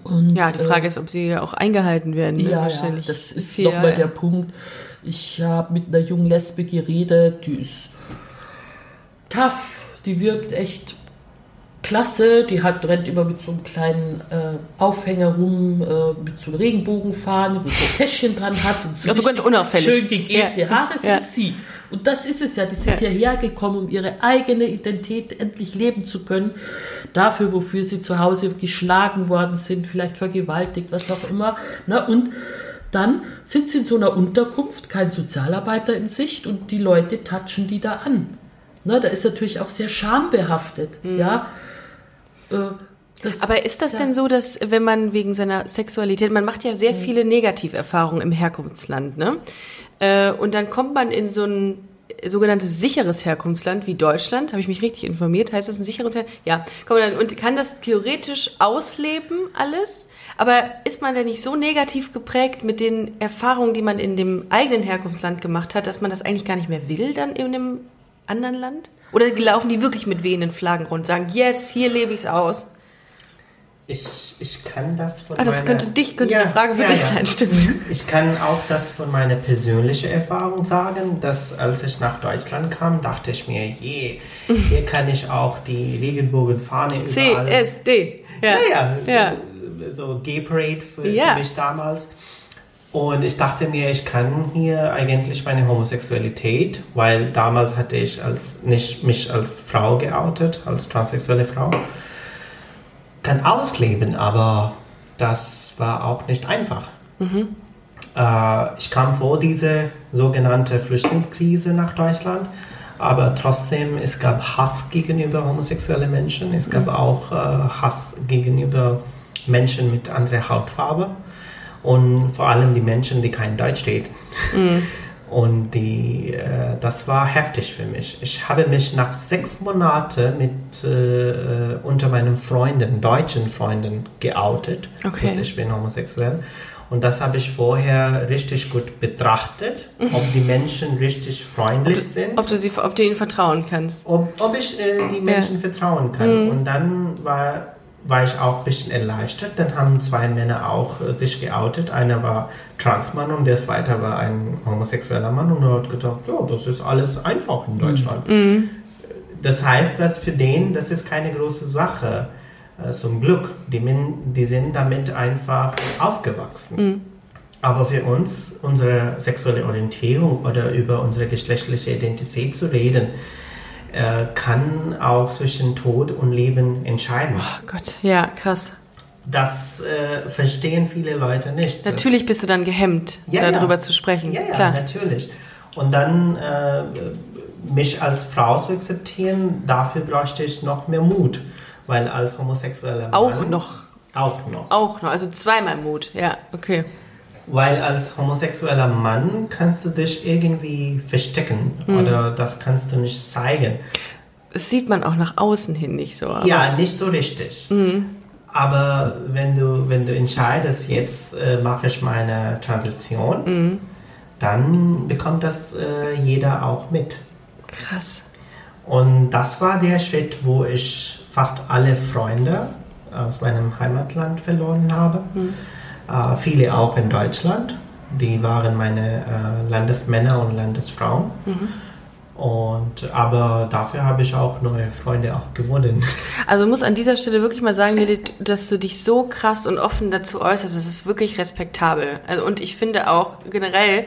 Und, Ja, die äh, Frage ist, ob sie auch eingehalten werden. Ne? ja, ja, Wahrscheinlich. das ist nochmal ja. der Punkt. Ich habe mit einer jungen Lesbe geredet, die ist tough, die wirkt echt klasse, die hat, rennt immer mit so einem kleinen äh, Aufhänger rum, äh, mit so einem Regenbogenfahnen, wo so ein Täschchen dran hat und so Also ganz unauffällig. schön gegelte Ja. Haare, Ja. ist sie. Und das ist es ja, die sind Ja. hierher gekommen, um ihre eigene Identität endlich leben zu können. Dafür, wofür sie zu Hause geschlagen worden sind, vielleicht vergewaltigt, was auch immer. Na, und dann sind sie in so einer Unterkunft, kein Sozialarbeiter in Sicht und die Leute touchen die da an. Na, da ist natürlich auch sehr schambehaftet, ja. Äh, das, Mhm. Aber ist das ja. denn so, dass wenn man wegen seiner Sexualität, man macht ja sehr viele Negativerfahrungen im Herkunftsland, ne? Äh, Und dann kommt man in so ein sogenanntes sicheres Herkunftsland wie Deutschland, habe ich mich richtig informiert, heißt das ein sicheres Herkunftsland? Ja, kommt dann, und kann das theoretisch ausleben alles, aber ist man denn nicht so negativ geprägt mit den Erfahrungen, die man in dem eigenen Herkunftsland gemacht hat, dass man das eigentlich gar nicht mehr will dann in dem anderen Land? Oder laufen die wirklich mit wehenden Flaggen rund und sagen, yes, hier lebe ich's aus? Ich, ich kann das von Ah, das meiner- könnte dich, könnte Ja, eine Frage für ja, dich ja. sein, stimmt. Ich kann auch das von meiner persönlichen Erfahrung sagen, dass als ich nach Deutschland kam, dachte ich mir, je, hier kann ich auch die Regenbogenfahne überall... CSD. Ja. Ja, ja. Ja. So, so Gay Parade für, für mich damals. Und ich dachte mir, ich kann hier eigentlich meine Homosexualität, weil damals hatte ich als, nicht mich als Frau geoutet, als transsexuelle Frau, kann ausleben, aber das war auch nicht einfach. Äh, ich kam vor diese sogenannte Flüchtlingskrise nach Deutschland, aber trotzdem, es gab Hass gegenüber homosexuellen Menschen, es gab auch äh, Hass gegenüber Menschen mit anderer Hautfarbe und vor allem die Menschen, die kein Deutsch reden. [LAUGHS] Und die, äh, das war heftig für mich. Ich habe mich nach sechs Monaten mit äh, unter meinen Freunden, deutschen Freunden, geoutet, Okay. dass ich bin homosexuell. Und das habe ich vorher richtig gut betrachtet, ob die Menschen richtig freundlich sind Ob du, sie, ob du ihnen vertrauen kannst. ob, ob ich äh, die Menschen vertrauen kann. Und dann war, war ich auch ein bisschen erleichtert. Dann haben zwei Männer auch äh, sich geoutet. Einer war Transmann und der zweite war ein homosexueller Mann. Und er hat gedacht, ja, das ist alles einfach in Deutschland. Das heißt, dass für den, das ist keine große Sache. Äh, zum Glück. Die, die sind damit einfach aufgewachsen. Aber für uns, unsere sexuelle Orientierung oder über unsere geschlechtliche Identität zu reden, äh, kann auch zwischen Tod und Leben entscheiden. Oh Gott, ja, krass. Das äh, verstehen viele Leute nicht. Natürlich bist du dann gehemmt, Ja, darüber ja. zu sprechen. Ja, ja, Klar. natürlich. Und dann äh, mich als Frau zu akzeptieren, dafür bräuchte ich noch mehr Mut. Weil als homosexueller Mann... Auch noch. Auch noch. Auch noch, also zweimal Mut. Ja, okay. Weil als homosexueller Mann kannst du dich irgendwie verstecken Hm. oder das kannst du nicht zeigen. Das sieht man auch nach außen hin nicht so. Ja, nicht so richtig. Aber wenn du, wenn du entscheidest, jetzt äh, mache ich meine Transition, dann bekommt das äh, jeder auch mit. Krass. Und das war der Schritt, wo ich fast alle Freunde aus meinem Heimatland verloren habe. Äh, viele auch in Deutschland. Die waren meine äh, Landesmänner und Landesfrauen. Und, aber dafür habe ich auch neue Freunde auch gewonnen. [LAUGHS] Also muss an dieser Stelle wirklich mal sagen, dass du dich so krass und offen dazu äußerst, das ist wirklich respektabel. Also, und ich finde auch generell,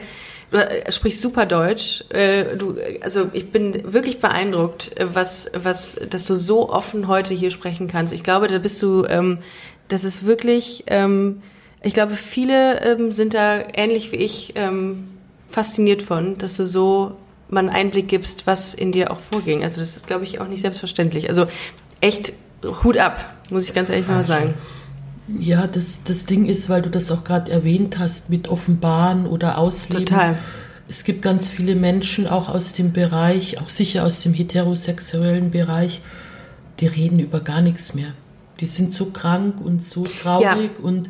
du äh, sprichst super Deutsch. Äh, du, also ich bin wirklich beeindruckt, äh, was, was, dass du so offen heute hier sprechen kannst. Ich glaube, da bist du, ähm, das ist wirklich, ähm, ich glaube, viele ähm, sind da ähnlich wie ich ähm, fasziniert von, dass du so mal einen Einblick gibst, was in dir auch vorging. Also das ist, glaube ich, auch nicht selbstverständlich. Also echt Hut ab, muss ich ganz ehrlich mal sagen. Ja, das, das Ding ist, weil du das auch gerade erwähnt hast, mit Offenbaren oder Ausleben. Total. Es gibt ganz viele Menschen auch aus dem Bereich, auch sicher aus dem heterosexuellen Bereich, die reden über gar nichts mehr. Die sind so krank und so traurig und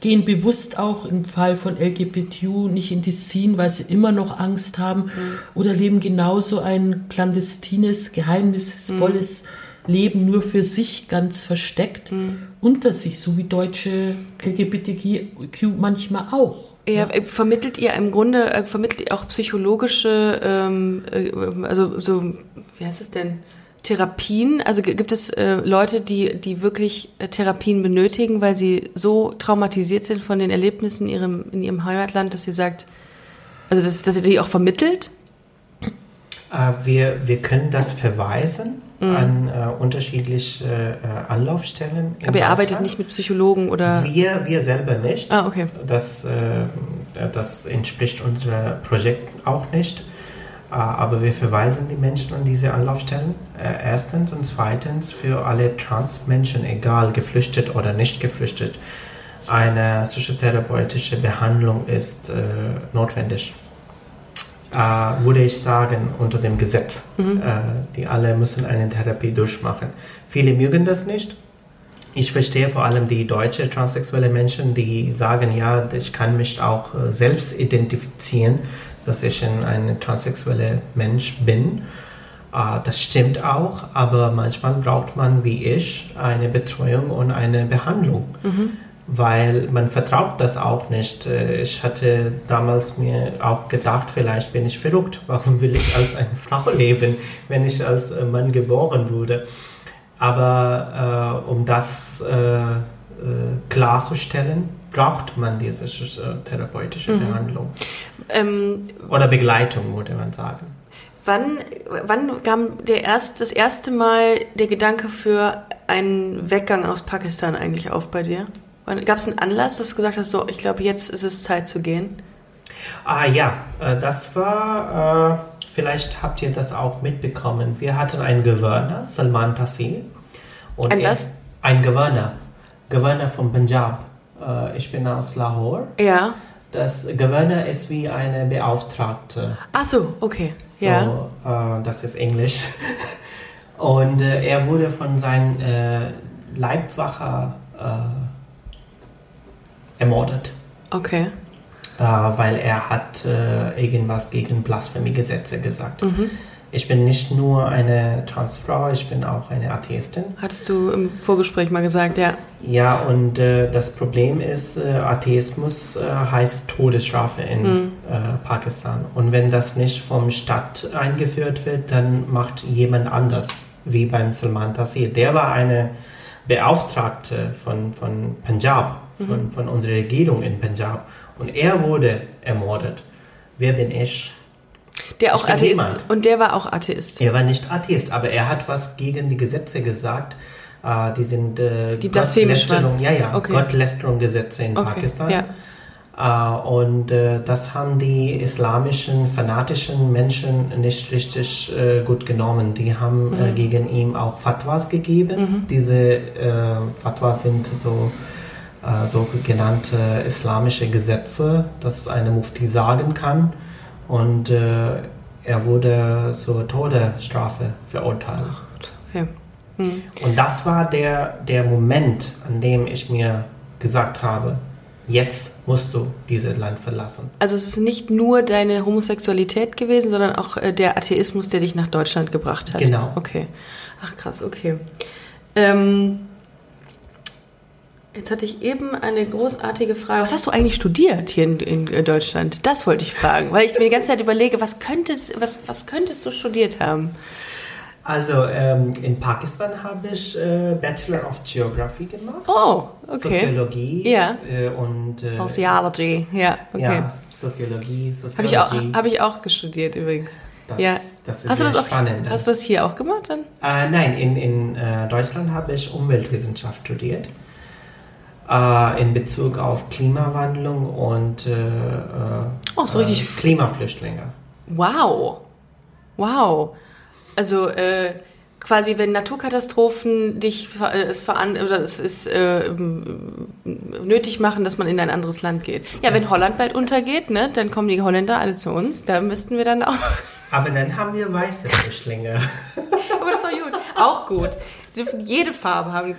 gehen bewusst auch im Fall von LGBTQ nicht in die Scene, weil sie immer noch Angst haben oder leben genauso ein clandestines, geheimnisvolles Leben nur für sich ganz versteckt unter sich, so wie deutsche LGBTQ manchmal auch. Ja, äh, vermittelt ihr im Grunde, äh, vermittelt ihr auch psychologische, ähm, äh, also so, wie heißt es denn, Therapien? Also gibt es äh, Leute, die, die wirklich äh, Therapien benötigen, weil sie so traumatisiert sind von den Erlebnissen in ihrem, in ihrem Heimatland, dass ihr sagt, also dass, dass ihr die auch vermittelt? Äh, wir, wir können das verweisen an äh, unterschiedliche äh, Anlaufstellen. in Aber ihr arbeitet nicht mit Psychologen oder? Wir, wir selber nicht. Ah, okay. Das, äh, das entspricht unserem Projekt auch nicht. Äh, Aber wir verweisen die Menschen an diese Anlaufstellen. Äh, Erstens und zweitens für alle Transmenschen, egal geflüchtet oder nicht geflüchtet, eine psychotherapeutische Behandlung ist äh, notwendig. Äh, würde ich sagen, unter dem Gesetz. Äh, die alle müssen eine Therapie durchmachen. Viele mögen das nicht. Ich verstehe vor allem die deutsche transsexuelle Menschen, die sagen, ja, ich kann mich auch äh, selbst identifizieren, dass ich ein, transsexueller Mensch bin. Äh, das stimmt auch, aber manchmal braucht man, wie ich, eine Betreuung und eine Behandlung. Mhm. Weil man vertraut das auch nicht. Äh, ich hatte damals mir auch gedacht, vielleicht bin ich verrückt. Warum will ich als eine [LAUGHS] Frau leben, wenn ich als äh, Mann geboren wurde? Aber äh, um das äh, klarzustellen, braucht man diese therapeutische mhm. Behandlung. Ähm, Oder Begleitung, würde man sagen. Wann, wann kam der erst, das erste Mal der Gedanke für einen Weggang aus Pakistan eigentlich auf bei dir? Gab es einen Anlass, dass du gesagt hast, so, ich glaube, jetzt ist es Zeit zu gehen? Ah ja, äh, das war, äh, vielleicht habt ihr das auch mitbekommen. Wir hatten einen Gouverneur, Salman Taseer. ein was? Ein Gouverneur, Gouverneur von Punjab. Äh, ich bin aus Lahore. Ja. Das Gouverneur ist wie eine Beauftragte. Ach so, okay. So, ja. Äh, das ist Englisch. [LAUGHS] Und äh, er wurde von seinem äh, Leibwacher äh, ermordet. Okay. Äh, weil er hat irgendwas gegen Blasphemie-Gesetze gesagt. Mhm. Ich bin nicht nur eine Transfrau, ich bin auch eine Atheistin. Hattest du im Vorgespräch mal gesagt, ja. Ja, und äh, das Problem ist, äh, Atheismus äh, heißt Todesstrafe in mhm. Äh, Pakistan. Und wenn das nicht vom Staat eingeführt wird, dann macht jemand anders, wie beim Salman Taseer. Der war eine Beauftragte von, von Punjab, von, mhm. von unserer Regierung in Punjab. Und er wurde ermordet. Wer bin ich? Der auch Atheist. Niemand. Und der war auch Atheist. Er war nicht Atheist, aber er hat was gegen die Gesetze gesagt. Uh, die sind äh, die blasphemisch waren. Ja, ja, okay. Gottlästerung-Gesetze in okay. Pakistan. Ja. Uh, und uh, das haben die islamischen, fanatischen Menschen nicht richtig uh, gut genommen. Die haben mhm. gegen ihn auch Fatwas gegeben. Mhm. Diese Fatwas sind so sogenannte islamische Gesetze, dass eine Mufti sagen kann und äh, er wurde zur Todesstrafe verurteilt. Okay. Hm. Und das war der, der Moment, an dem ich mir gesagt habe, jetzt musst du dieses Land verlassen. Also es ist nicht nur deine Homosexualität gewesen, sondern auch äh, der Atheismus, der dich nach Deutschland gebracht hat. Genau. Okay. Ach krass, okay. Ähm, Jetzt hatte ich eben eine großartige Frage. Was hast du eigentlich studiert hier in, in Deutschland? Das wollte ich fragen, weil ich mir die ganze Zeit überlege, was könntest, was, was könntest du studiert haben? Also ähm, in Pakistan habe ich äh, Bachelor of Geography gemacht. Oh, okay. Soziologie ja. Äh, und äh, Sociology, ja, okay. Ja, Soziologie, Soziologie. Habe ich, auch, hab ich auch gestudiert übrigens. Das, ja. das ist hast du das auch, spannend. Hast du das hier auch gemacht dann? Äh, nein, in, in äh, Deutschland habe ich Umweltwissenschaft studiert äh, in Bezug auf Klimawandlung und äh, oh, so richtig äh, Klimaflüchtlinge. Wow. Wow. Also äh, quasi, wenn Naturkatastrophen dich äh, es, veran oder es ist äh, nötig machen, dass man in ein anderes Land geht. Ja, wenn Holland bald untergeht, ne, dann kommen die Holländer alle zu uns. Da müssten wir dann auch. [LAUGHS] Aber dann haben wir weiße Flüchtlinge. Aber das ist doch gut. Auch gut. Die dürfen jede Farbe haben.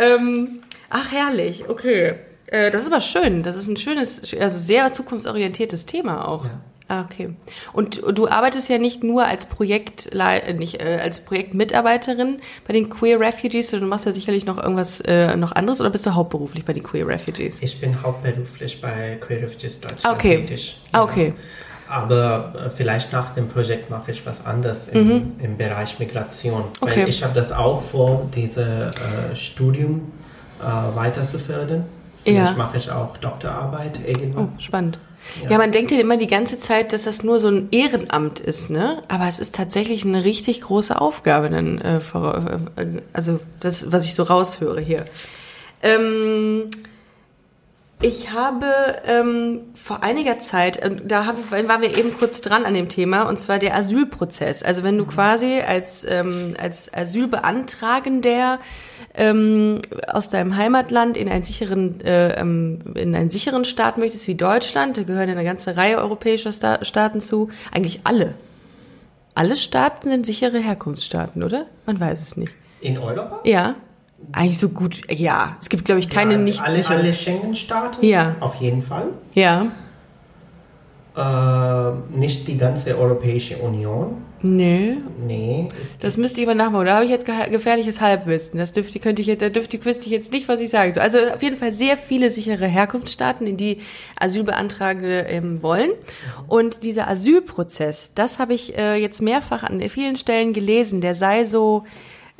Ähm, Ach, herrlich, okay. Äh, das ist aber schön. Das ist ein schönes, also sehr zukunftsorientiertes Thema auch. Ja. Ah, okay. Und du arbeitest ja nicht nur als Projekt, äh, nicht äh, als Projektmitarbeiterin bei den Queer Refugees, sondern du machst ja sicherlich noch irgendwas äh, noch anderes oder bist du hauptberuflich bei den Queer Refugees? Ich bin hauptberuflich bei Queer Refugees Deutschland okay. tätig. Ah, okay. Aber äh, vielleicht nach dem Projekt mache ich was anderes im, mhm. im Bereich Migration. Okay. Weil ich habe das auch vor, dieses äh, Studium äh, weiter Vielleicht mache ich auch Doktorarbeit irgendwann. Oh, spannend. Ja. ja. man denkt ja immer die ganze Zeit, dass das nur so ein Ehrenamt ist, ne? Aber es ist tatsächlich eine richtig große Aufgabe, dann, äh, äh also das, was ich so raushöre hier. Ähm, ich habe ähm, vor einiger Zeit, äh, da hab, waren wir eben kurz dran an dem Thema, und zwar der Asylprozess. Also wenn du mhm. quasi als, ähm, als Asylbeantragender ähm, aus deinem Heimatland in einen sicheren äh, ähm, in einen sicheren Staat möchtest wie Deutschland, da gehören eine ganze Reihe europäischer Sta Staaten zu, eigentlich alle. Alle Staaten sind sichere Herkunftsstaaten, oder? Man weiß es nicht. In Europa? Ja. Eigentlich so gut, ja. Es gibt, glaube ich, keine ja, nicht alle, sicheren. Alle Schengen-Staaten? Ja. Auf jeden Fall. Ja. Äh, nicht die ganze Europäische Union. Nee. Nee. Das müsste ich aber nachmachen. Da habe ich jetzt ge- gefährliches Halbwissen. Das dürfte, könnte ich jetzt, da dürfte, wüsste ich jetzt nicht, was ich sagen soll. Also auf jeden Fall sehr viele sichere Herkunftsstaaten, in die Asylbeantragende ähm, wollen. Und dieser Asylprozess, das habe ich äh, jetzt mehrfach an vielen Stellen gelesen, der sei so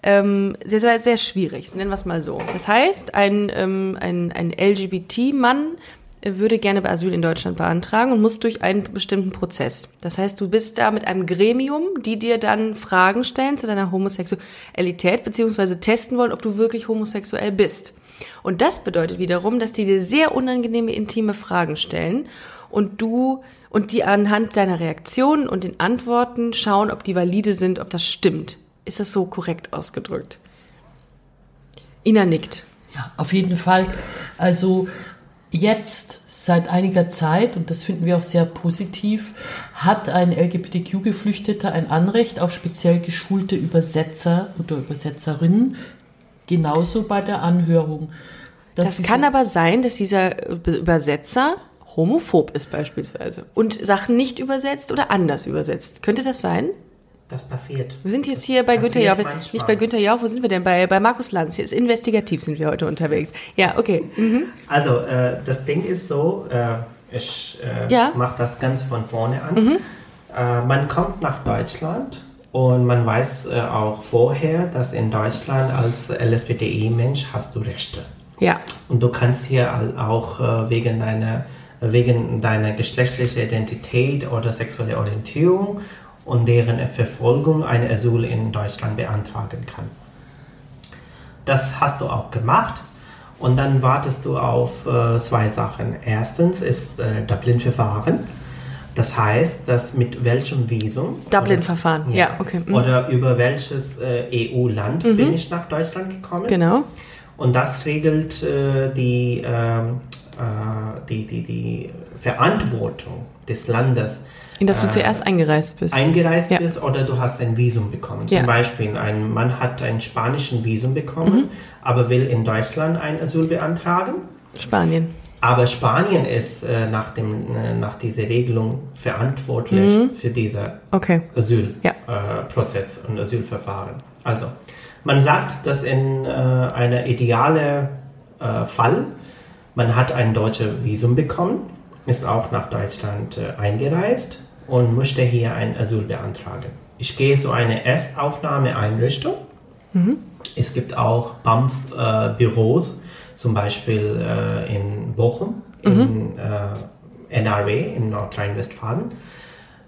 ähm, sehr, sehr, sehr schwierig, nennen wir es mal so. Das heißt, ein, ähm, ein, ein LGBT-Mann würde gerne Asyl in Deutschland beantragen und muss durch einen bestimmten Prozess. Das heißt, du bist da mit einem Gremium, die dir dann Fragen stellen zu deiner Homosexualität, beziehungsweise testen wollen, ob du wirklich homosexuell bist. Und das bedeutet wiederum, dass die dir sehr unangenehme, intime Fragen stellen und du und die anhand deiner Reaktionen und den Antworten schauen, ob die valide sind, ob das stimmt. Ist das so korrekt ausgedrückt? Ina nickt. Ja, auf jeden Fall. Also jetzt seit einiger Zeit, und das finden wir auch sehr positiv, hat ein LGBTQ-Geflüchteter ein Anrecht auf speziell geschulte Übersetzer oder Übersetzerinnen, genauso bei der Anhörung. Das sie kann aber sein, dass dieser Übersetzer homophob ist beispielsweise und Sachen nicht übersetzt oder anders übersetzt. Könnte das sein? Das passiert. Wir sind jetzt hier bei Günther Jauch, manchmal. nicht bei Günther Jauch, wo sind wir denn? Bei, bei Markus Lanz. Hier ist investigativ sind wir heute unterwegs. Ja, okay. Mhm. Also, äh, das Ding ist so, äh, ich äh, Ja. mache das ganz von vorne an. Äh, man kommt nach Deutschland und man weiß äh, auch vorher, dass in Deutschland als LSBTI-Mensch hast du Rechte. Ja, Und du kannst hier auch äh, wegen deiner, wegen deiner geschlechtlichen Identität oder sexuelle Orientierung und deren Verfolgung eine Asyl in Deutschland beantragen kann. Das hast du auch gemacht und dann wartest du auf äh, zwei Sachen. Erstens ist äh, Dublin-Verfahren. Das heißt, dass mit welchem Visum Dublin-Verfahren. oder- Ja, okay. Mhm. Oder über welches äh, EU-Land bin ich nach Deutschland gekommen? genau. Und das regelt äh, die, ähm, äh, die, die, die Verantwortung des Landes. In das du äh, zuerst eingereist bist. eingereist Ja. bist oder du hast ein Visum bekommen. Ja. Zum Beispiel, ein Mann hat ein spanischen Visum bekommen, Mhm. aber will in Deutschland ein Asyl beantragen. Spanien. Aber Spanien ist äh, nach, dem, äh, nach dieser Regelung verantwortlich für diese Okay. Asylprozess Ja. äh, und Asylverfahren. Also, man sagt, dass in äh, einer idealen äh, Fall, man hat ein deutsches Visum bekommen, ist auch nach Deutschland eingereist und möchte hier ein Asyl beantragen. Ich gehe zu einer Erstaufnahmeeinrichtung. Es gibt auch BAMF-Büros, zum Beispiel äh, in Bochum, in äh, NRW, in Nordrhein-Westfalen.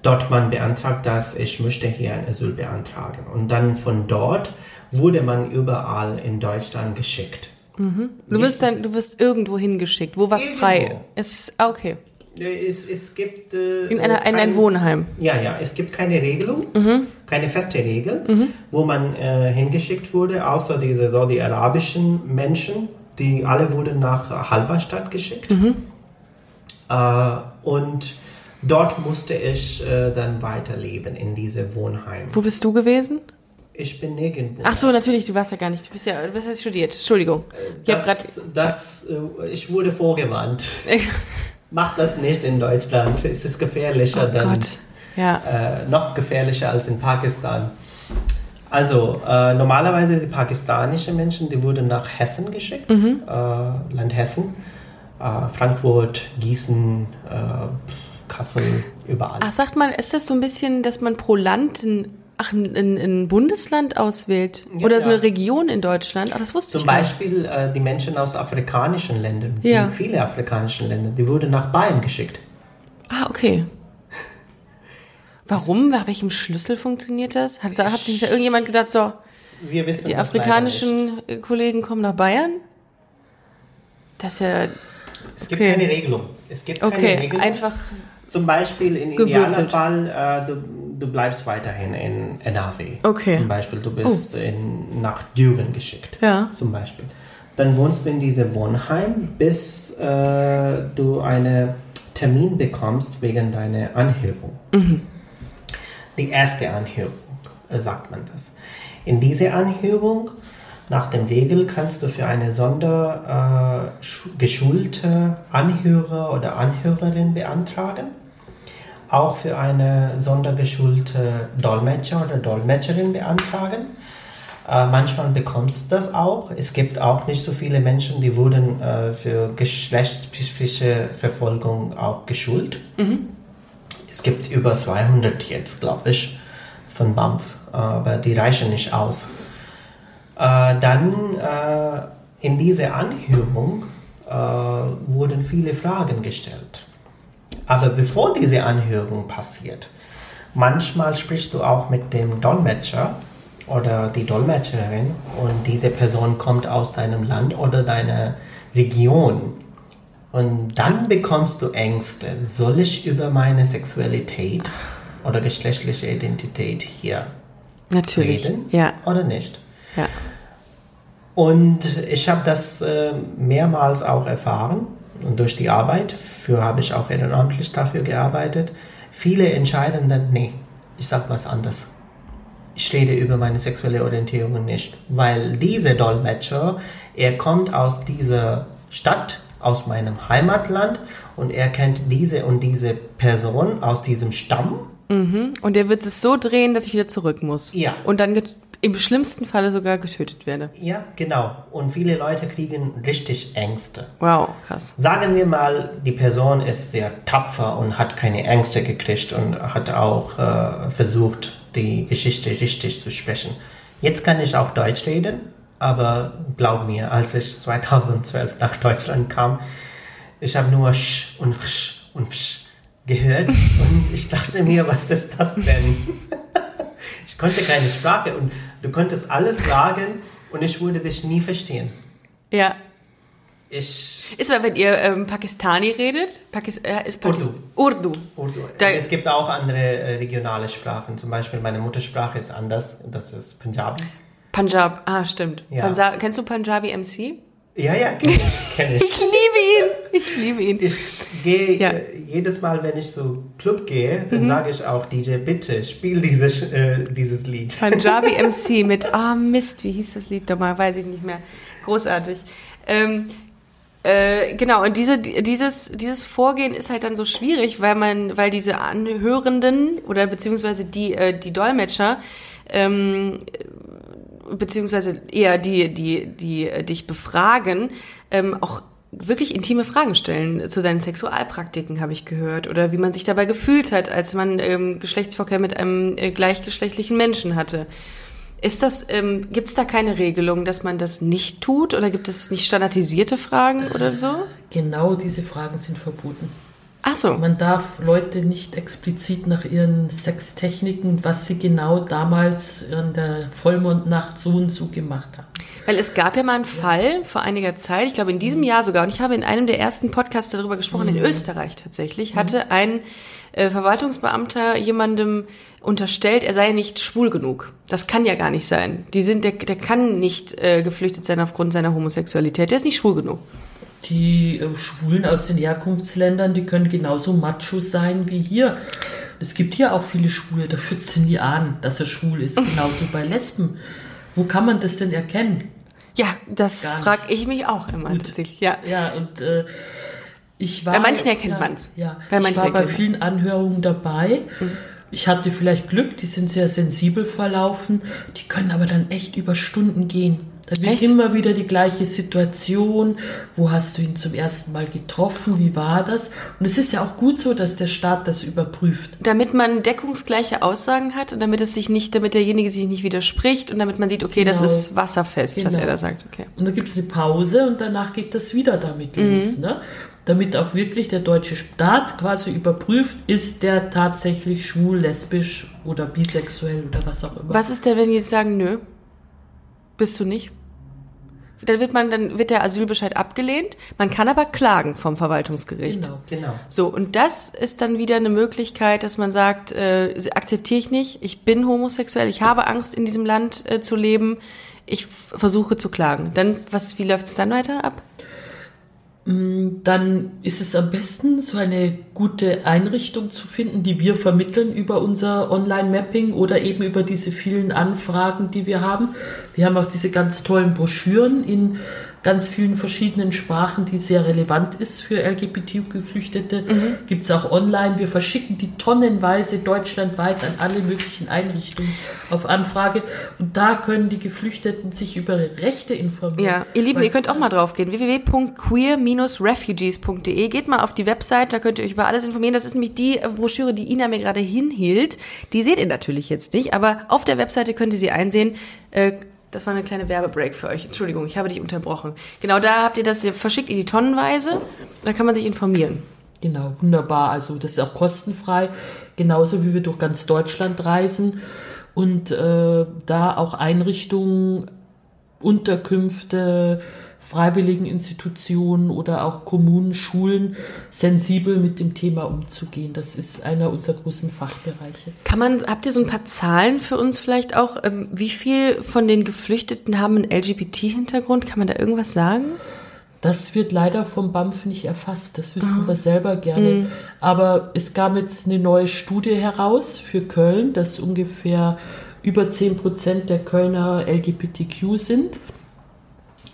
Dort man beantragt, dass ich möchte hier ein Asyl beantragen. Und dann von dort wurde man überall in Deutschland geschickt. Du wirst dann, du wirst irgendwo hingeschickt, wo was Irgendwo. frei ist. Ah, okay. Es, es gibt äh, In, einer, in ein kein- Wohnheim. Ja, ja, es gibt keine Regelung, Mhm. keine feste Regel, wo man äh, hingeschickt wurde, außer diese saudi-arabischen Menschen, die alle wurden nach Halberstadt geschickt. Mhm. Äh, und dort musste ich äh, dann weiterleben in diese Wohnheim. Wo bist du gewesen? Ich bin nirgendwo. Ach so, natürlich, du warst ja gar nicht. Du bist ja, was hast du studiert? Entschuldigung. Ich das, das, äh, ich wurde vorgewarnt. [LAUGHS] Mach das nicht in Deutschland. Es ist gefährlicher Oh dann. Gott. Ja. äh, noch gefährlicher als in Pakistan. Also äh, normalerweise die pakistanischen Menschen, die wurden nach Hessen geschickt, Mhm. äh, Land Hessen, äh, Frankfurt, Gießen, äh, Kassel, überall. Ach, sagt man, ist das so ein bisschen, dass man pro Land ein, ach, ein, ein, Bundesland auswählt? Ja, Oder so ja. eine Region in Deutschland? Ach, das wusste Zum ich nicht. Beispiel äh, die Menschen aus afrikanischen Ländern, Ja. viele afrikanischen Länder, die wurden nach Bayern geschickt. Ah, okay. Warum? Nach welchem Schlüssel funktioniert das? Hat, hat sich da irgendjemand gedacht, so, wissen die afrikanischen äh, Kollegen kommen nach Bayern? Das ist ja, Es gibt okay. keine Regelung. Es gibt keine okay, Regelung. einfach, Zum Beispiel in Gewürfelt. idealer Fall, äh, du, du bleibst weiterhin in NRW. Okay. Oh. Zum Beispiel, du bist in, nach Düren geschickt. Ja. Zum Beispiel. Dann wohnst du in diesem Wohnheim, bis äh, du einen Termin bekommst wegen deiner Anhörung. Mhm. Die erste Anhörung, äh, sagt man das. In dieser Anhörung, nach dem Regel, kannst du für eine sonder äh, geschulte Anhörer oder Anhörerin beantragen. Auch für eine sondergeschulte Dolmetscher oder Dolmetscherin beantragen. Äh, manchmal bekommst du das auch. Es gibt auch nicht so viele Menschen, die wurden äh, für geschlechtsspezifische Verfolgung auch geschult. Mhm. Es gibt über 200 jetzt, glaube ich, von BAMF, aber die reichen nicht aus. Äh, dann äh, in dieser Anhörung äh, wurden viele Fragen gestellt. Aber bevor diese Anhörung passiert, manchmal sprichst du auch mit dem Dolmetscher oder die Dolmetscherin und diese Person kommt aus deinem Land oder deiner Region. Und dann bekommst du Ängste. Soll ich über meine Sexualität oder geschlechtliche Identität hier Natürlich. reden Ja. oder nicht? Ja. Und ich habe das äh, mehrmals auch erfahren und durch die Arbeit, für habe ich auch ehrenamtlich dafür gearbeitet. Viele entscheiden dann, nee, ich sag was anderes. Ich rede über meine sexuelle Orientierung nicht, weil dieser Dolmetscher, er kommt aus dieser Stadt, aus meinem Heimatland und er kennt diese und diese Person aus diesem Stamm. Und der wird es so drehen, dass ich wieder zurück muss. Ja. Und dann im schlimmsten Falle sogar getötet werde. Ja, genau. Und viele Leute kriegen richtig Ängste. Wow, krass. Sagen wir mal, die Person ist sehr tapfer und hat keine Ängste gekriegt und hat auch äh, versucht, die Geschichte richtig zu sprechen. Jetzt kann ich auch Deutsch reden, aber glaub mir, als ich 2012 nach Deutschland kam, ich habe nur Sch und Sch und Sch gehört [LAUGHS] und ich dachte mir, was ist das denn? Konnte keine Sprache und du konntest alles sagen und ich würde dich nie verstehen. Ja. Ich Ist aber, wenn ihr ähm, Pakistani redet, Pakis äh, ist Pakis Urdu. Urdu. Da- es gibt auch andere äh, regionale Sprachen. Zum Beispiel meine Muttersprache ist anders. Das ist Punjabi. Punjab, ah, stimmt. Ja. Pansa Kennst du Punjabi MC? Ja, ja, kenne ich. Kenn ich. [LAUGHS] Ich liebe ihn. Ich liebe ihn. Ich gehe Ja. äh, jedes Mal, wenn ich so Club gehe, Mhm. dann sage ich auch DJ, bitte spiel dieses, äh, dieses Lied. Punjabi [LAUGHS] MC mit, ah Mist, wie hieß das Lied nochmal? Weiß ich nicht mehr. Großartig. Ähm, äh, genau, und diese, dieses, dieses Vorgehen ist halt dann so schwierig, weil man, weil diese Anhörenden oder beziehungsweise die, äh, die Dolmetscher, ähm, beziehungsweise eher die, die, die äh, dich befragen, ähm, auch wirklich intime Fragen stellen zu seinen Sexualpraktiken, habe ich gehört, oder wie man sich dabei gefühlt hat, als man ähm, Geschlechtsverkehr mit einem äh, gleichgeschlechtlichen Menschen hatte. Ist das, ähm, gibt es da keine Regelung, dass man das nicht tut, oder gibt es nicht standardisierte Fragen oder so? Genau diese Fragen sind verboten. Ach so. Man darf Leute nicht explizit nach ihren Sextechniken, was sie genau damals an der Vollmondnacht so und so gemacht haben. Weil es gab ja mal einen Fall vor einiger Zeit, ich glaube in diesem Jahr sogar, und ich habe in einem der ersten Podcasts darüber gesprochen, in Österreich tatsächlich, hatte ein äh, Verwaltungsbeamter jemandem unterstellt, er sei nicht schwul genug. Das kann ja gar nicht sein. Die sind, der, der kann nicht äh, geflüchtet sein aufgrund seiner Homosexualität. Der ist nicht schwul genug. Die äh, Schwulen aus den Herkunftsländern, die können genauso macho sein wie hier. Es gibt hier auch viele Schwule, da führt sie nie an, dass er schwul ist. [LAUGHS] Genauso bei Lesben. Wo kann man das denn erkennen? Ja, das frage ich mich auch immer Gut. tatsächlich. Ja. Ja, und äh, ich war. Bei manchen erkennt ja, man's. Ja, Bei ich war bei erkennt man's. vielen Anhörungen dabei. Ich hatte vielleicht Glück, die sind sehr sensibel verlaufen. Die können aber dann echt über Stunden gehen. Da wird Echt? immer wieder die gleiche Situation. Wo hast du ihn zum ersten Mal getroffen? Wie war das? Und es ist ja auch gut so, dass der Staat das überprüft. Damit man deckungsgleiche Aussagen hat und damit es sich nicht, damit derjenige sich nicht widerspricht und damit man sieht, okay, das Genau. ist wasserfest, was Genau. er da sagt. Okay. Und dann gibt es eine Pause und danach geht das wieder damit los. Ne? Damit auch wirklich der deutsche Staat quasi überprüft, ist der tatsächlich schwul, lesbisch oder bisexuell oder was auch immer. Was ist denn, wenn die sagen, nö, bist du nicht? Dann wird man, dann wird der Asylbescheid abgelehnt. Man kann aber klagen vom Verwaltungsgericht. Genau. Genau. So, und das ist dann wieder eine Möglichkeit, dass man sagt, äh, akzeptiere ich nicht, ich bin homosexuell, ich habe Angst, in diesem Land äh, zu leben, ich versuche zu klagen. Dann, was, wie läuft es dann weiter ab? Mm, dann ist es am besten, so eine gute Einrichtung zu finden, die wir vermitteln über unser Online-Mapping oder eben über diese vielen Anfragen, die wir haben. Wir haben auch diese ganz tollen Broschüren in ganz vielen verschiedenen Sprachen, die sehr relevant ist für LGBT-Geflüchtete. Mhm. Gibt es auch online. Wir verschicken die tonnenweise deutschlandweit an alle möglichen Einrichtungen auf Anfrage. Und da können die Geflüchteten sich über ihre Rechte informieren. Ja, ihr Lieben, ihr könnt auch mal drauf gehen. www.queer-refugees.de. Geht mal auf die Website, da könnt ihr euch über alles informieren. Das ist nämlich die Broschüre, die Ina mir gerade hinhielt. Die seht ihr natürlich jetzt nicht, aber auf der Webseite könnt ihr sie einsehen. Äh, das war eine kleine Werbebreak für euch. Entschuldigung, ich habe dich unterbrochen. Genau, da habt ihr das verschickt in die Tonnenweise. Da kann man sich informieren. Genau, wunderbar. Also das ist auch kostenfrei, genauso wie wir durch ganz Deutschland reisen und äh, da auch Einrichtungen, Unterkünfte, freiwilligen Institutionen oder auch Kommunen, Schulen sensibel mit dem Thema umzugehen. Das ist einer unserer großen Fachbereiche. Kann man, habt ihr so ein paar Zahlen für uns vielleicht auch? Ähm, wie viel von den Geflüchteten haben einen LGBT-Hintergrund? Kann man da irgendwas sagen? Das wird leider vom BAMF nicht erfasst. Das wissen oh. wir selber gerne. Mhm. Aber es gab jetzt eine neue Studie heraus für Köln, dass ungefähr über 10 Prozent der Kölner LGBTQ sind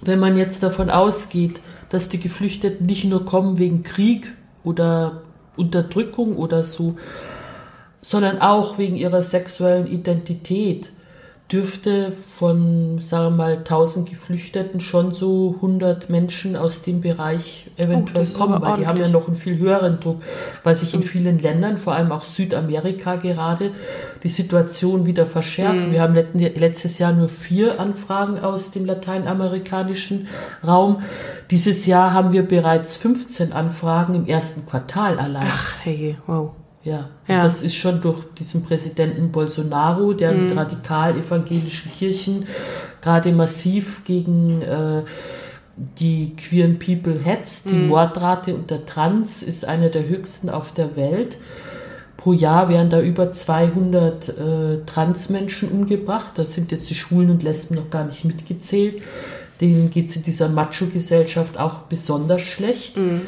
wenn man jetzt davon ausgeht, dass die Geflüchteten nicht nur kommen wegen Krieg oder Unterdrückung oder so, sondern auch wegen ihrer sexuellen Identität, dürfte von, sagen wir mal, 1000 Geflüchteten schon so 100 Menschen aus dem Bereich eventuell oh, kommen, weil die haben ja noch einen viel höheren Druck, weil sich in vielen Ländern, vor allem auch Südamerika gerade, die Situation wieder verschärft. Mhm. Wir haben letztes Jahr nur vier Anfragen aus dem lateinamerikanischen Raum. Dieses Jahr haben wir bereits 15 Anfragen im ersten Quartal allein. Ach, hey, wow. Ja, ja. das ist schon durch diesen Präsidenten Bolsonaro, der mhm. mit radikal-evangelischen Kirchen gerade massiv gegen äh, die queeren People hetzt. Die mhm. Mordrate unter Trans ist eine der höchsten auf der Welt. Pro Jahr werden da über 200 äh, Transmenschen umgebracht. Da sind jetzt die Schwulen und Lesben noch gar nicht mitgezählt. Denen geht es in dieser Macho-Gesellschaft auch besonders schlecht. Mhm.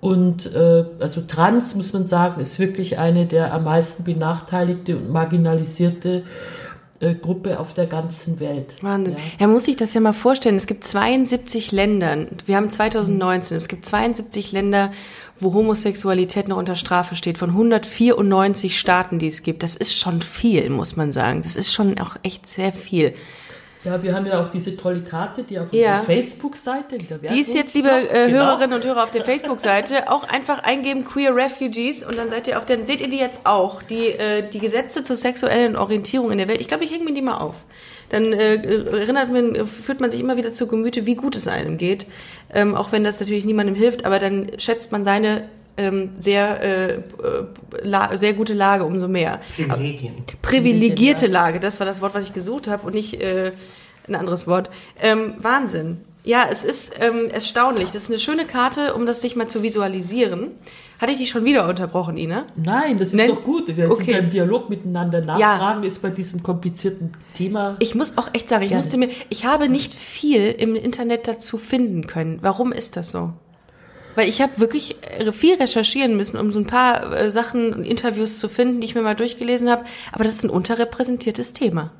Und äh, also trans, muss man sagen, ist wirklich eine der am meisten benachteiligte und marginalisierte äh, Gruppe auf der ganzen Welt. Wahnsinn. Ja. Er muss sich das ja mal vorstellen. Es gibt 72 Länder. Wir haben 2019. Es gibt 72 Länder, wo Homosexualität noch unter Strafe steht. Von 194 Staaten, die es gibt. Das ist schon viel, muss man sagen. Das ist schon auch echt sehr viel. Ja, wir haben ja auch diese tolle Karte, die auf ja. unserer Facebook-Seite Die ist jetzt, liebe äh, genau. Hörerinnen und Hörer auf der Facebook-Seite, auch einfach eingeben Queer Refugees und dann seid ihr auf der, seht ihr die jetzt auch, die, äh, die Gesetze zur sexuellen Orientierung in der Welt. Ich glaube, ich hänge mir die mal auf. Dann äh, erinnert man, fühlt man sich immer wieder zu Gemüte, wie gut es einem geht. Ähm, auch wenn das natürlich niemandem hilft, aber dann schätzt man seine ähm, sehr, äh, la sehr gute Lage umso mehr. Privilegien. Privilegierte Lage, das war das Wort, was ich gesucht habe und nicht äh, ein anderes Wort. Ähm, Wahnsinn. Ja, es ist ähm, erstaunlich. Das ist eine schöne Karte, um das sich mal zu visualisieren. Hatte ich dich schon wieder unterbrochen, Ina? Nein, das ist Nein? doch gut. Wir okay. sind im Dialog miteinander. Nachfragen ja. ist bei diesem komplizierten Thema. Ich muss auch echt sagen, ich gerne. musste mir, ich habe nicht viel im Internet dazu finden können. Warum ist das so? Weil ich habe wirklich äh, viel recherchieren müssen, um so ein paar äh, Sachen und Interviews zu finden, die ich mir mal durchgelesen habe. Aber das ist ein unterrepräsentiertes Thema.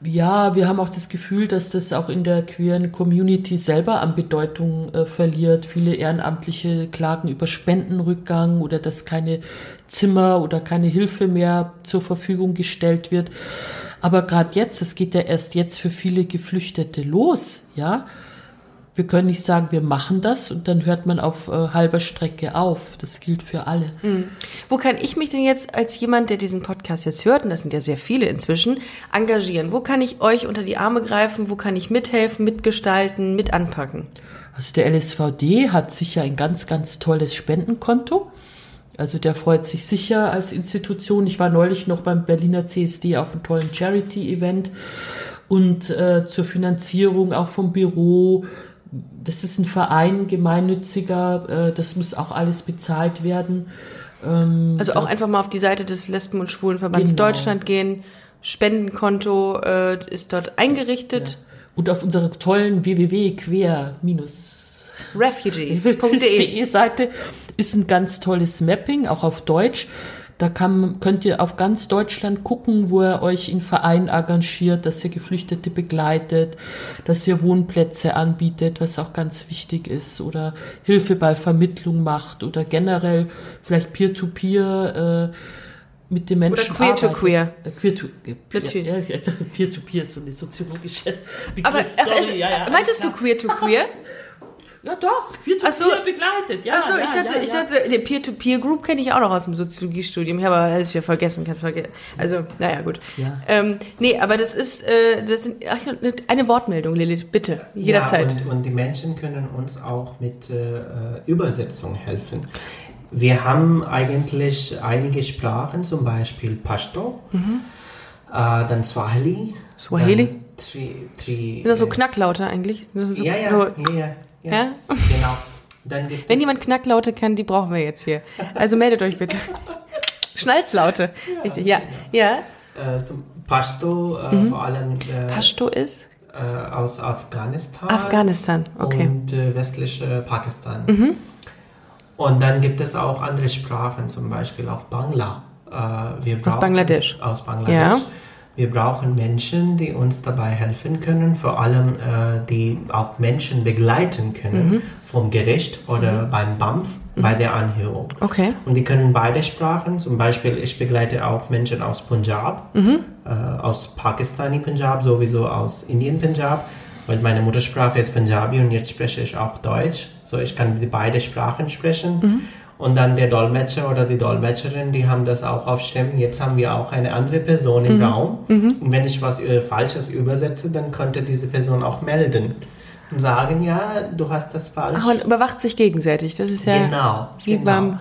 Ja, wir haben auch das Gefühl, dass das auch in der queeren Community selber an Bedeutung äh, verliert. Viele Ehrenamtliche klagen über Spendenrückgang oder dass keine Zimmer oder keine Hilfe mehr zur Verfügung gestellt wird. Aber gerade jetzt, es geht ja erst jetzt für viele Geflüchtete los, ja. Wir können nicht sagen, wir machen das und dann hört man auf äh, halber Strecke auf. Das gilt für alle. Mhm. Wo kann ich mich denn jetzt als jemand, der diesen Podcast jetzt hört, und das sind ja sehr viele inzwischen, engagieren? Wo kann ich euch unter die Arme greifen? Wo kann ich mithelfen, mitgestalten, mit anpacken? Also der LSVD hat sicher ein ganz, ganz tolles Spendenkonto. Also der freut sich sicher als Institution. Ich war neulich noch beim Berliner CSD auf einem tollen Charity-Event und äh, zur Finanzierung auch vom Büro das ist ein Verein, gemeinnütziger, äh, das muss auch alles bezahlt werden. Ähm, also auch einfach mal auf die Seite des Lesben- und Schwulenverbands genau. Deutschland gehen. Spendenkonto äh, ist dort eingerichtet. Ja. Und auf unserer tollen www.quer- Refugees.de [LAUGHS] Seite ist ein ganz tolles Mapping, auch auf Deutsch. Da kann, könnt ihr auf ganz Deutschland gucken, wo ihr euch in Verein engagiert, dass ihr Geflüchtete begleitet, dass ihr Wohnplätze anbietet, was auch ganz wichtig ist, oder Hilfe bei Vermittlung macht oder generell vielleicht Peer-to-Peer. -Peer, äh, mit den Menschen Oder queer to queer. Äh, queer to Natürlich. Ja, ja, peer to peer ist so eine soziologische Begriff. Aber Sorry, ist, ja, meintest du queer to queer? [LAUGHS] Ja, doch, to Ach so. begleitet. Ja, Achso, ja, ich dachte, ja, ich ja. dachte, den Peer-to-Peer-Group kenne ich auch noch aus dem Soziologiestudium. Ich habe aber alles wieder vergessen, kannst vergessen. Also, naja, gut. Ja. Ähm, nee, aber das ist, äh, das sind, ach, eine Wortmeldung, Lilith, bitte, jederzeit. Ja, und, und die Menschen können uns auch mit äh, Übersetzung helfen. Wir haben eigentlich einige Sprachen, zum Beispiel Pashto, äh, dann Swahili. Mhm. Swahili? Dann Tri, tri, sind das so äh, Knacklaute eigentlich? Das ist so, Ja, ja, so, ja, ja, ja. Ja? Genau. Wenn jemand Knacklaute kann, die brauchen wir jetzt hier. Also meldet euch bitte. [LAUGHS] Schnalzlaute. Richtig, ja. Ja. äh, zum Pashto, äh, Mhm. vor allem äh, Pashto ist äh, aus Afghanistan. Afghanistan. Okay. Mhm. und äh, westliche Pakistan. Und dann gibt es auch andere Sprachen, zum Beispiel auch Bangla. Äh, brauchen- Bangladesch. Aus Bangladesch. Ja. Wir brauchen Menschen, die uns dabei helfen können, vor allem äh, die auch Menschen begleiten können Mhm. vom Gericht oder beim BAMF bei der Anhörung. Okay. Und die können beide Sprachen. Zum Beispiel, ich begleite auch Menschen aus Punjab, Mhm. äh, aus Pakistani Punjab, sowieso aus Indien Punjab, weil meine Muttersprache ist Punjabi und jetzt spreche ich auch Deutsch. So, ich kann beide Sprachen sprechen. Mhm. Und dann der Dolmetscher oder die Dolmetscherin, die haben das auch auf Stimmen. Jetzt haben wir auch eine andere Person Mhm. im Raum. Und wenn ich was äh, Falsches übersetze, dann könnte diese Person auch melden und sagen, ja, du hast das falsch. Ach, man überwacht sich gegenseitig. Das ist ja Genau. wie genau. beim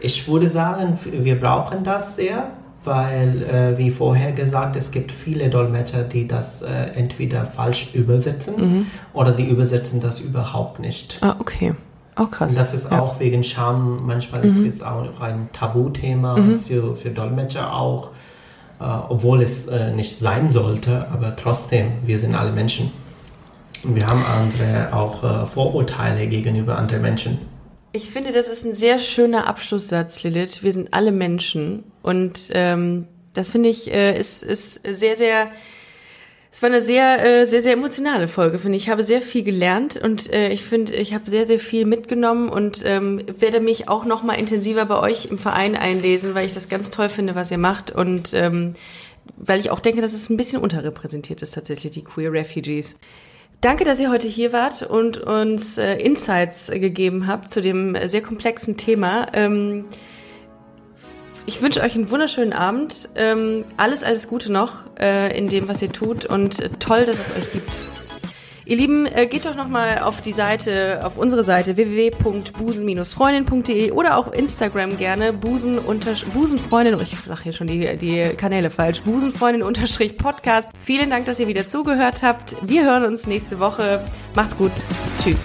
Ich würde sagen, wir brauchen das sehr, weil, äh, wie vorher gesagt, es gibt viele Dolmetscher, die das äh, entweder falsch übersetzen Mhm. oder die übersetzen das überhaupt nicht. Ah, okay. Auch krass. Und das ist ja. Mhm. auch wegen Scham, manchmal ist es auch ein Tabuthema für, für Dolmetscher auch, äh, obwohl es äh, nicht sein sollte, aber trotzdem, wir sind alle Menschen. Und wir haben andere auch äh, Vorurteile gegenüber anderen Menschen. Ich finde, das ist ein sehr schöner Abschlusssatz, Lilith. Wir sind alle Menschen. Und ähm, das finde ich, äh, ist, ist sehr, sehr. Es war eine sehr, äh, sehr, sehr emotionale Folge, finde ich. Ich habe sehr viel gelernt und äh, ich finde, ich habe sehr, sehr viel mitgenommen und ähm, werde mich auch noch mal intensiver bei euch im Verein einlesen, weil ich das ganz toll finde, was ihr macht und ähm, weil ich auch denke, dass es ein bisschen unterrepräsentiert ist tatsächlich, die Queer Refugees. Danke, dass ihr heute hier wart und uns äh, Insights gegeben habt zu dem äh, sehr komplexen Thema. Ähm, ich wünsche euch einen wunderschönen Abend. Ähm, alles, alles Gute noch äh, in dem, was ihr tut und äh, toll, dass es euch gibt. Ihr Lieben, äh, geht doch nochmal auf die Seite, auf unsere Seite www.busen-freundin.de oder auch Instagram gerne busen busenfreundin, oh, ich sag hier schon die, die Kanäle falsch, busenfreundin-podcast. Vielen Dank, dass ihr wieder zugehört habt. Wir hören uns nächste Woche. Macht's gut. Tschüss.